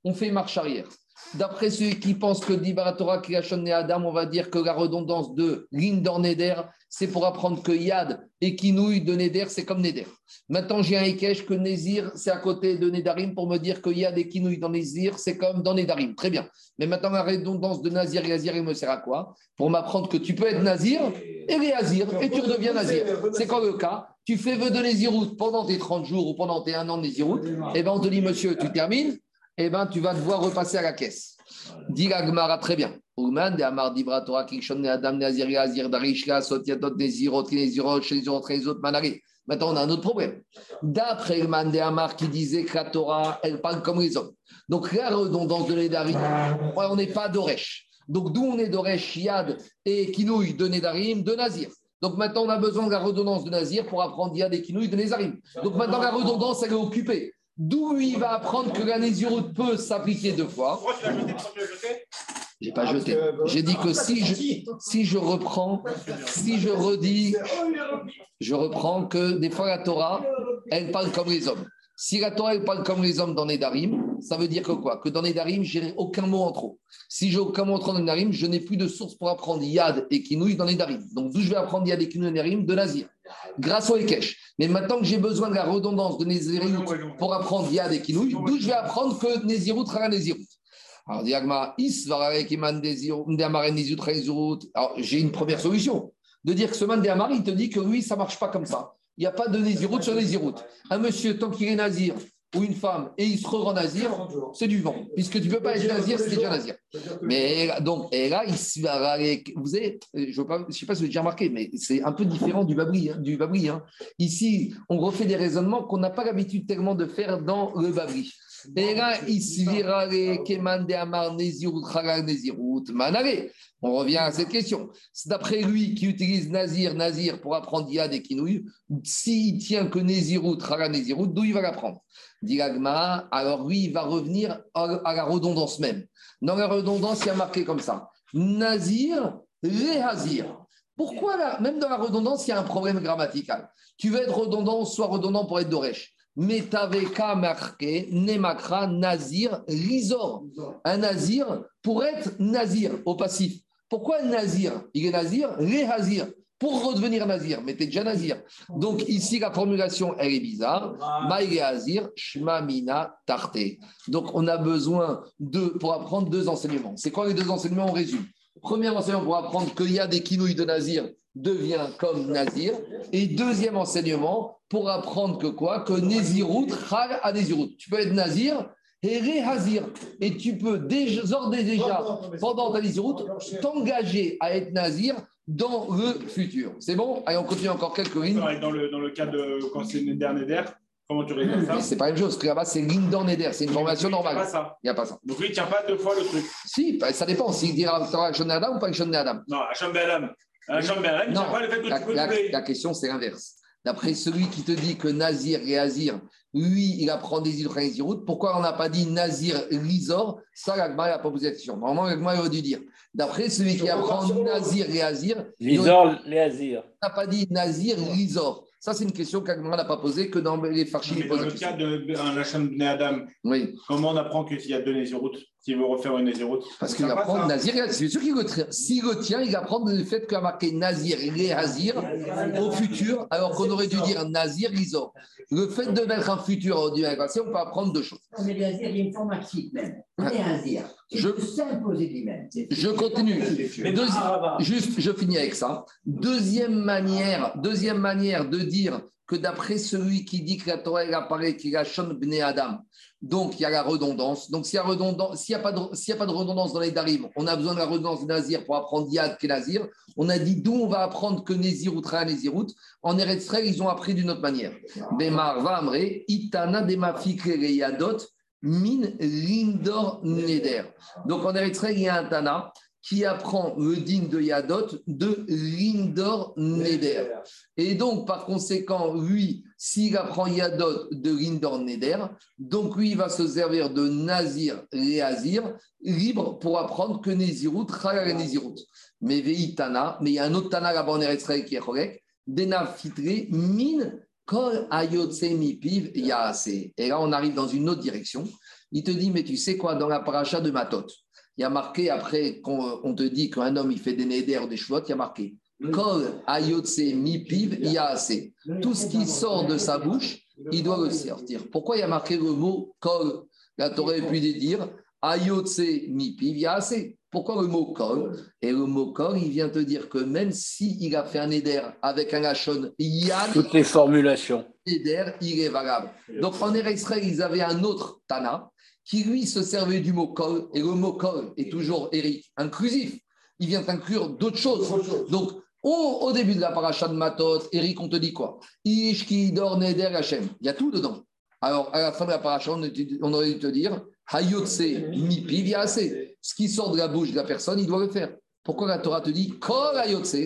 On fait marche arrière. D'après ceux qui pensent que Dibaratora Kriashon et Adam, on va dire que la redondance de Lindor Neder, c'est pour apprendre que Yad et Kinouï de Neder, c'est comme Neder. Maintenant, j'ai un Ekech que Nézir, c'est à côté de Nedarim pour me dire que Yad et Kinouï dans Nézir, c'est comme dans Nedarim. Très bien. Mais maintenant, la redondance de Nazir et Azir, il me sert à quoi? Pour m'apprendre que tu peux être Nazir et Réazir et tu redeviens Nazir. C'est quand le cas? Tu fais vœu de Nézirout pendant tes 30 jours ou pendant tes 1 an de Nézirout, et eh bien on te dit, monsieur, tu termines eh ben, tu vas devoir repasser à la caisse. Dit Gmara très bien. Ouman de Amar Dibra Torah Kishon Adam Nazir Azir Darishka Sotiatot Nezirot Nezirot Shezirot Rezot Manari. Maintenant, on a un autre problème. D'après le de Amar qui disait que la Torah, elle parle comme les hommes. Donc, la redondance de Nedarim, on n'est pas d'Oresh. Donc, d'où on est d'Oresh, Yad et Kinouï de Nedarim, de Nazir. Donc maintenant, on a besoin de la redondance de Nazir pour apprendre Yad et Kinouï de Nedarim. Donc maintenant, la redondance, elle est occupée. D'où il va apprendre que la peut s'appliquer deux fois. Pourquoi tu l'as jeté parce que tu l'as jeté j'ai pas jeté. J'ai dit que si je, si je reprends, si je redis, je reprends que des fois la Torah, elle parle comme les hommes. Si la Torah elle parle comme les hommes dans Nedarim, ça veut dire que quoi? Que dans Nedarim, j'ai aucun mot en trop. Si j'ai aucun mot en trop dans Nedarim, je n'ai plus de source pour apprendre Yad et Kinouï dans Nedarim. Donc d'où je vais apprendre Yad et Kinouï dans Nedarim? De Nazir, grâce au Ekech. Mais maintenant que j'ai besoin de la redondance de Nézirut pour apprendre Yad et Kinouï, d'où je vais apprendre que Nézirut sera Nézirut. Alors, Alors, j'ai une première solution. De dire que ce man il te dit que lui, ça ne marche pas comme ça. Il n'y a pas de Nézirut sur Nézirut. Un monsieur, tant qu'il est Nazir, ou une femme, et il se rend Nazir, c'est du vent. Puisque tu ne peux pas être Nazir, c'est déjà Nazir. Mais donc, et là, il, vous savez, je ne sais pas si vous avez déjà remarqué, mais c'est un peu différent du Babri. Hein, du babri hein. Ici, on refait des raisonnements qu'on n'a pas l'habitude tellement de faire dans le Babri. Et là. On revient à cette question. C'est d'après lui qui utilise Nazir, Nazir pour apprendre Yad et Kinouï. S'il tient que Nezirut, Chara Nezirut, d'où il va l'apprendre? Dilagma, alors lui, il va revenir à la redondance même. Dans la redondance, il y a marqué comme ça Nazir, Rehazir. Pourquoi là, même dans la redondance, il y a un problème grammatical? Tu veux être redondant, soit redondant pour être Doresh. Mais qu'à marqué Nemakra Nazir Rizor. Un Nazir pour être Nazir au passif. Pourquoi Nazir? Il est Nazir, Rehazir. Pour redevenir nazir. Mais tu es déjà nazir. Donc ici, la formulation, elle est bizarre. Maïle Azir, Shma Mina Tarte. Donc on a besoin de, pour apprendre deux enseignements. C'est quoi les deux enseignements? On résume. Premier enseignement pour apprendre qu'il y a des kinouilles de nazir devient comme nazir. Et deuxième enseignement pour apprendre que quoi? Que Nézirut, Chal à Nézirut. Tu peux être nazir et réhazir. Et tu peux déjà, déjà pendant ta Nézirut, t'engager à être nazir dans le futur. C'est bon? Allez, on continue encore quelques lignes. Dans le, dans le cas de quand c'est Neder Neder, comment tu règles ça? C'est pas la même chose, parce que là-bas, c'est Lindor Neder, c'est une formation normale. Il n'y a pas ça. Il n'y a pas ça. Donc lui, il ne tient pas deux fois le truc. Si, bah, ça dépend. S'il dira Hachon Adam ou pas Hachon Adam. Non, Hachon Adam. Hachon Adam, il ne tient pas le fait que la, la, la question, c'est l'inverse. D'après celui qui te dit que Nazir et Azir, lui, il apprend des îles routes, pourquoi on n'a pas dit Nazir Lizor Ça, l'Agma n'a pas posé la question. Normalement, l'Agma aurait dû dire. D'après celui qui apprend Nazir et Azir, Lizor, les Azir. n'a pas dit Nazir Lizor. Ça, c'est une question qu'Agma n'a pas posée, que dans les Farchim, dans la le cas d'un Hachon Bnei Adam, Oui, comment on apprend qu'il y a deux Néziroutes S'il veut refaire une Néziroute parce qu'il apprend Nazir et Azir. C'est sûr qu'il le tient. S'il le tient, il apprend le fait qu'il a marqué Nazir et Azir au futur, alors qu'on aurait dû dire Nazir Lizor. Le fait de mettre un futur au du passé, on peut apprendre deux choses. Non, mais les Azirs, il y a une forme active même. On est Azir. Je- Je peux s'imposer lui-même. C'est- Je continue. Deuxi- juste, je finis avec ça. Deuxième manière, deuxième manière de dire que d'après celui qui dit que la Torah elle apparaît qu'il a Shon Bnei Adam, donc il y a la redondance. Donc s'il n'y a, a, pas de- redondance dans les Darim, on a besoin de la redondance de Nazir pour apprendre Yad est Nazir. On a dit d'où on va apprendre que Nézirut Ra Nézirut. En Eretz ils ont appris d'une autre manière. Demar Vamre, Itana Yadot, Min Lindor Neder. Donc en Eretz il y a un Tana qui apprend le digne de Yadot de Lindor Neder. Et donc, par conséquent, lui, s'il apprend Yadot de Lindor Neder, donc lui, il va se servir de Nazir Léazir, libre pour apprendre que Nézirut, Chalal Nézirut. Mais Veitana, mais il y a un autre Tana là-bas en qui est correct, Dena Fitre, Min Kol Ayotse Mipiv Yaase. Et là, on arrive dans une autre direction. Il te dit, mais tu sais quoi, dans la paracha de Matot, il y a marqué, après qu'on on te dit qu'un homme, il fait des nédères ou des chevaux, il y a marqué Kol Ayotse Mipiv Yaase. Tout ce qui sort de sa bouche, il doit le sortir. Pourquoi il y a marqué le mot Kol? La Torah aurait pu dire Ayotse Mipiv Yaase. Pourquoi le mot Kol? Et le mot Kol, il vient te dire que même s'il a fait un éder avec un lachon Yad, Toutes les formulations. Neder, il est valable. Donc en Eretz Israël, ils avaient un autre Tana qui lui se servait du mot kol, et le mot kol est toujours, Eric, inclusif. Il vient inclure d'autres choses. Donc, au, au début de la paracha de Matot, Eric, on te dit quoi? Ish ki dor neder Hashem. Il y a tout dedans. Alors, à la fin de la paracha, on, on aurait dû te dire Hayotse mipi viase. Ce qui sort de la bouche de la personne, il doit le faire. Pourquoi la Torah te dit kol hayotse?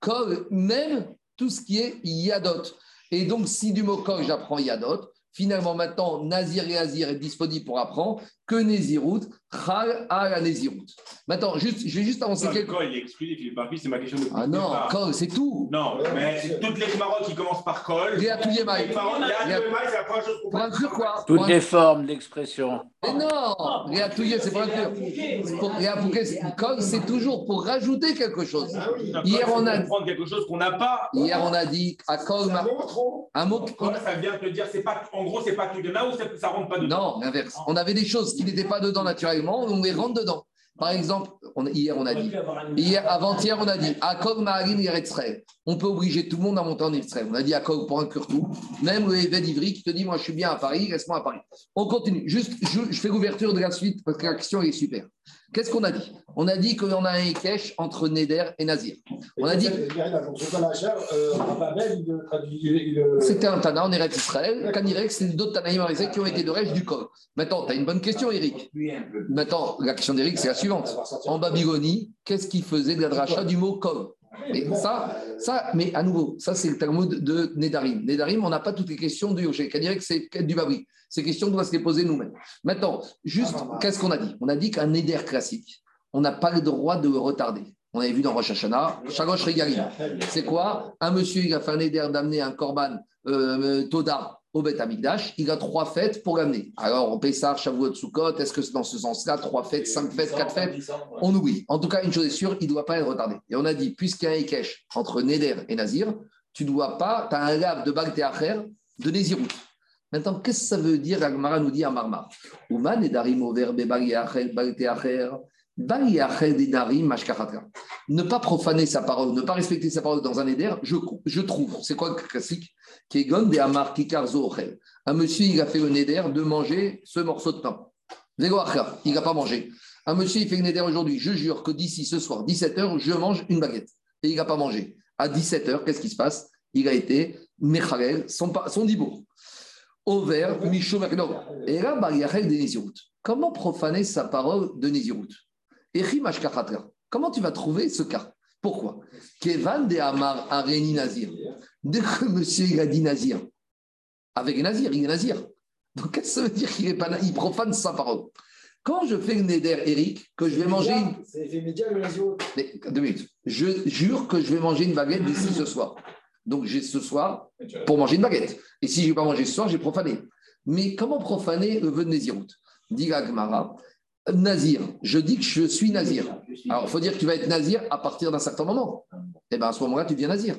Kol, même tout ce qui est yadot. Et donc, si du mot kol, j'apprends yadot, finalement, maintenant, Nazir et Azir est disponible pour apprendre que Nézirut, Chal à la Nézirut. Maintenant, juste, je vais juste avancer Non, quelques. Il est est pas c'est ma question de Ah non, kol, c'est tout. Non, mais toutes les marottes qui commencent par col. Réa Touyemaï. Les marottes, Touyemaï, c'est la première chose qu'on Pour inclure quoi Pour Toutes les formes d'expression. Mais non, Touye, c'est pour. Pour- Réa Pouquet, c'est- Kol, c'est toujours pour rajouter quelque chose. Hier, on a, prendre quelque chose qu'on n'a pas. hier, on a dit à Kol, un mot. Kol, ça vient te dire, c'est pas, en gros, c'est pas tout de là ou ça rentre pas dedans? Non, l'inverse. On avait des choses qui n'étaient pas dedans naturellement, on les rentre dedans. Par exemple, on- hier, on a dit, hier, avant-hier, on a dit, Akog Maharim Yeretzrel. On peut obliger tout le monde à monter en Israël. On a dit Akog pour inclure tout. Même le évêque d'Ivry qui te dit, moi, je suis bien à Paris, reste-moi à Paris. On continue. Juste, je, je fais l'ouverture de la suite parce que la question est super. Qu'est-ce qu'on a dit? On a dit qu'on a un Ekech entre Neder et Nazir. On a dit c'était un Tana en Eretz Israël. Kanirek, c'est d'autres Tanaïm qui ont été de Rech du Kol. Maintenant, tu as une bonne question, Eric. Maintenant, la question d'Eric, c'est la suivante. En Babylonie, qu'est-ce qui faisait de la dracha du mot Kol Et ça, ça, mais à nouveau, ça c'est le Talmud de Nedarim. Nedarim, on n'a pas toutes les questions du Yoché. Kanirek, c'est du Babri. Ces questions, on doit se les poser nous-mêmes. Maintenant, juste, qu'est-ce qu'on a dit? On a dit qu'un Neder classique, on n'a pas le droit de le retarder. On avait vu dans Rosh Hashanah, Shagosh Regalim. C'est quoi? Un monsieur, il a fait un éder d'amener un korban euh, Toda au Beth Amikdash, il a trois fêtes pour l'amener. Alors, paye ça, Shavuot, Sukkot, est-ce que c'est dans ce sens-là Trois fêtes, cinq fêtes, quatre fêtes On oublie. En tout cas, une chose est sûre, il ne doit pas être retardé. Et on a dit, puisqu'il y a un Ekech entre Neder et Nazir, tu ne dois pas, tu as un lave de Bagte Acher de Nézirut. Maintenant, qu'est-ce que ça veut dire Agmara nous dit à Marmar? Ouman et Darim over Bagte Acher ne pas profaner sa parole, ne pas respecter sa parole dans un éder, je, trouve, c'est quoi le classique? Un monsieur, il a fait le néder de manger ce morceau de pain. Il n'a pas mangé. Un monsieur, il fait le néder aujourd'hui. Je jure que d'ici ce soir, 17h, je mange une baguette. Et il n'a pas mangé. À 17h, qu'est-ce qui se passe? Il a été Mechalel, son, son dibour. Over, Micho Et là, Comment profaner sa parole de Nézirut? Comment tu vas trouver ce cas? Pourquoi? Kevan de Amar Areni Nazir. Dès que monsieur il a dit Nazir, avec Nazir, il est Nazir. Donc qu'est-ce que ça veut dire qu'il est pas Il profane sa parole? Quand je fais Neder, Eric, que je vais manger. C'est immédiat le Nazir. Deux minutes. Je jure que je vais manger une baguette d'ici ce soir. Donc j'ai ce soir pour manger une baguette. Et si je ne vais pas manger ce soir, j'ai profané. Mais comment profaner le vœu de Dit Gmara, Nazir, je dis que je suis Nazir. Alors, il faut dire que tu vas être Nazir à partir d'un certain moment. Et eh bien, à ce moment-là, tu deviens Nazir.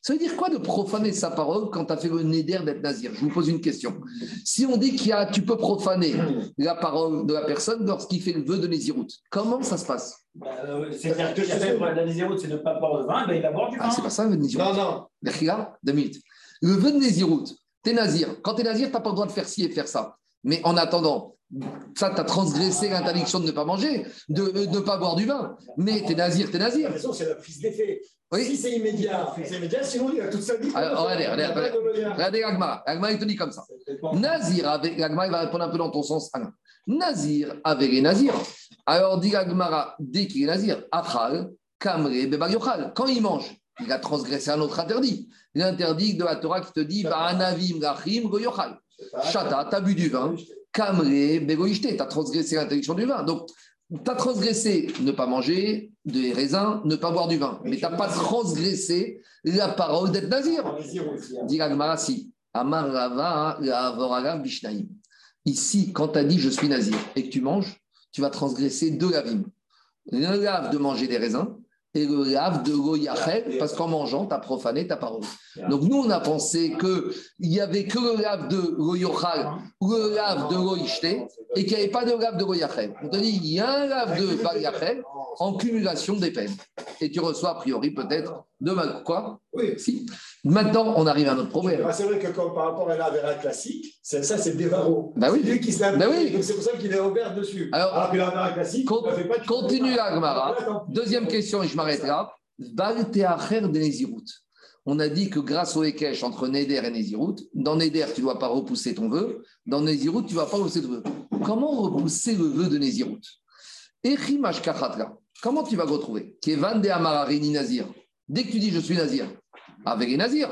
Ça veut dire quoi de profaner sa parole quand tu as fait le néder d'être Nazir? Je vous pose une question. Si on dit qu'il y a, tu peux profaner la parole de la personne lorsqu'il fait le vœu de Néziroute, comment ça se passe? Bah, euh, C'est-à-dire que fait, la Néziroute, c'est ne pas boire de vin, ben, il va boire du ah, vin. Ah, c'est pas ça le vœu de Néziroute. Non, non. deux minutes. Le vœu de Néziroute, tu es Nazir. Quand tu es Nazir, tu n'as pas le droit de faire ci et de faire ça. Mais en attendant, ça, tu as transgressé l'interdiction de ne pas manger, de ne pas boire du vin. Mais tu es nazir, tu es nazir. La raison, c'est la prise d'effet. Si c'est immédiat, c'est immédiat, sinon il a toute sa vie. Alors, regardez, regardez, regardez l'agma. L'agma, il te dit comme ça. Nazir, avec l'agma, il va répondre un peu dans ton sens. Nazir avec les nazirs. Alors, dit l'agmara, dès qu'il est nazir, achal, kamre, bebayochal. Quand il mange, il a transgressé un autre interdit. L'interdit de la Torah qui te dit, ba'anavim, rachim, goyochal. Chata, t'as bu du vin. Kamré, Begoïchte, tu as transgressé l'interdiction du vin. Donc, tu as transgressé ne pas manger des raisins, ne pas boire du vin. Mais tu n'as pas transgressé la parole d'être nazir. Dit si. Ici, quand tu as dit je suis nazir et que tu manges, tu vas transgresser deux lavim. Le lave de manger des raisins et le lave de goyachel, parce qu'en mangeant, tu as profané ta parole. Donc nous, on a pensé qu'il n'y avait que le lave de goyochal ou le lave de goyishte et qu'il n'y avait pas de lave de goyachel. On te dit, il y a un lave de goyachel en cumulation des peines. Et tu reçois a priori peut-être de. Quoi Oui. Si. Maintenant, on arrive à notre problème. C'est vrai que comme par rapport à la classique, ça, c'est Dévaro. Bah oui. C'est lui qui se bah oui. Donc c'est pour ça qu'il est ouvert dessus. Alors, Alors que la classique, con, fait pas continue la Gemara. Deuxième question, et je m'arrête là. de On a dit que grâce au Ekech entre Neder et Nézirut, dans Neder, tu ne dois pas repousser ton vœu, dans Nézirut, tu ne vas pas repousser ton vœu. Comment repousser le vœu de Nézirut? Comment tu vas le retrouver? Kevan de Amararini Nazir. Dès que tu dis je suis Nazir, avec les Nazirs.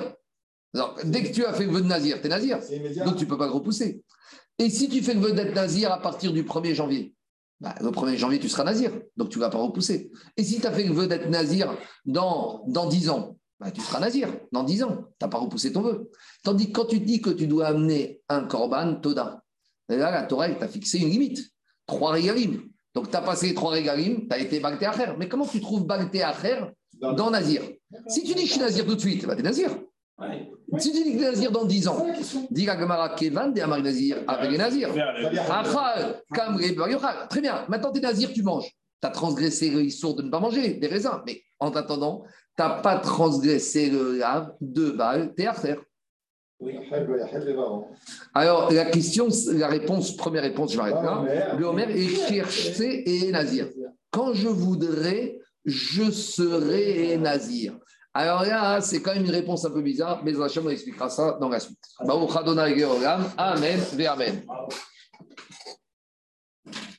dès que tu as fait le vœu de Nazir, tu es Nazir. Donc, tu ne peux pas le repousser. Et si tu fais le vœu d'être Nazir à partir du 1er janvier, bah, le 1er janvier, tu seras Nazir. Donc, tu ne vas pas repousser. Et si tu as fait le vœu d'être Nazir dans, dans 10 ans, bah, tu seras Nazir dans 10 ans. Tu n'as pas repoussé ton vœu. Tandis que quand tu dis que tu dois amener un Korban Toda, là, la Torah, t'a fixé une limite. Trois régalim. Donc, tu as passé les trois régalim, tu as été Bagté Acher. Mais comment tu trouves Bagté Acher dans Nazir Si tu dis que je suis Nazir tout de suite, bah, tu es Nazir. Si tu dis que tu es Nazir dans 10 ans, dis la Gemara Kevan de Amar Nazir avec les Nazir. Très bien, maintenant tu es Nazir, tu manges. Tu as transgressé le de ne pas manger des raisins. Mais en attendant, tu n'as pas transgressé le lave de Baal, tu es Alors, la question, la réponse, première réponse, je m'arrête là. Le Homer est cherché et Nazir. Quand je voudrais je serai nazir. Alors là, c'est quand même une réponse un peu bizarre, mais Hachem expliquera ça dans la suite. Baruch Adonai Amen, Amen.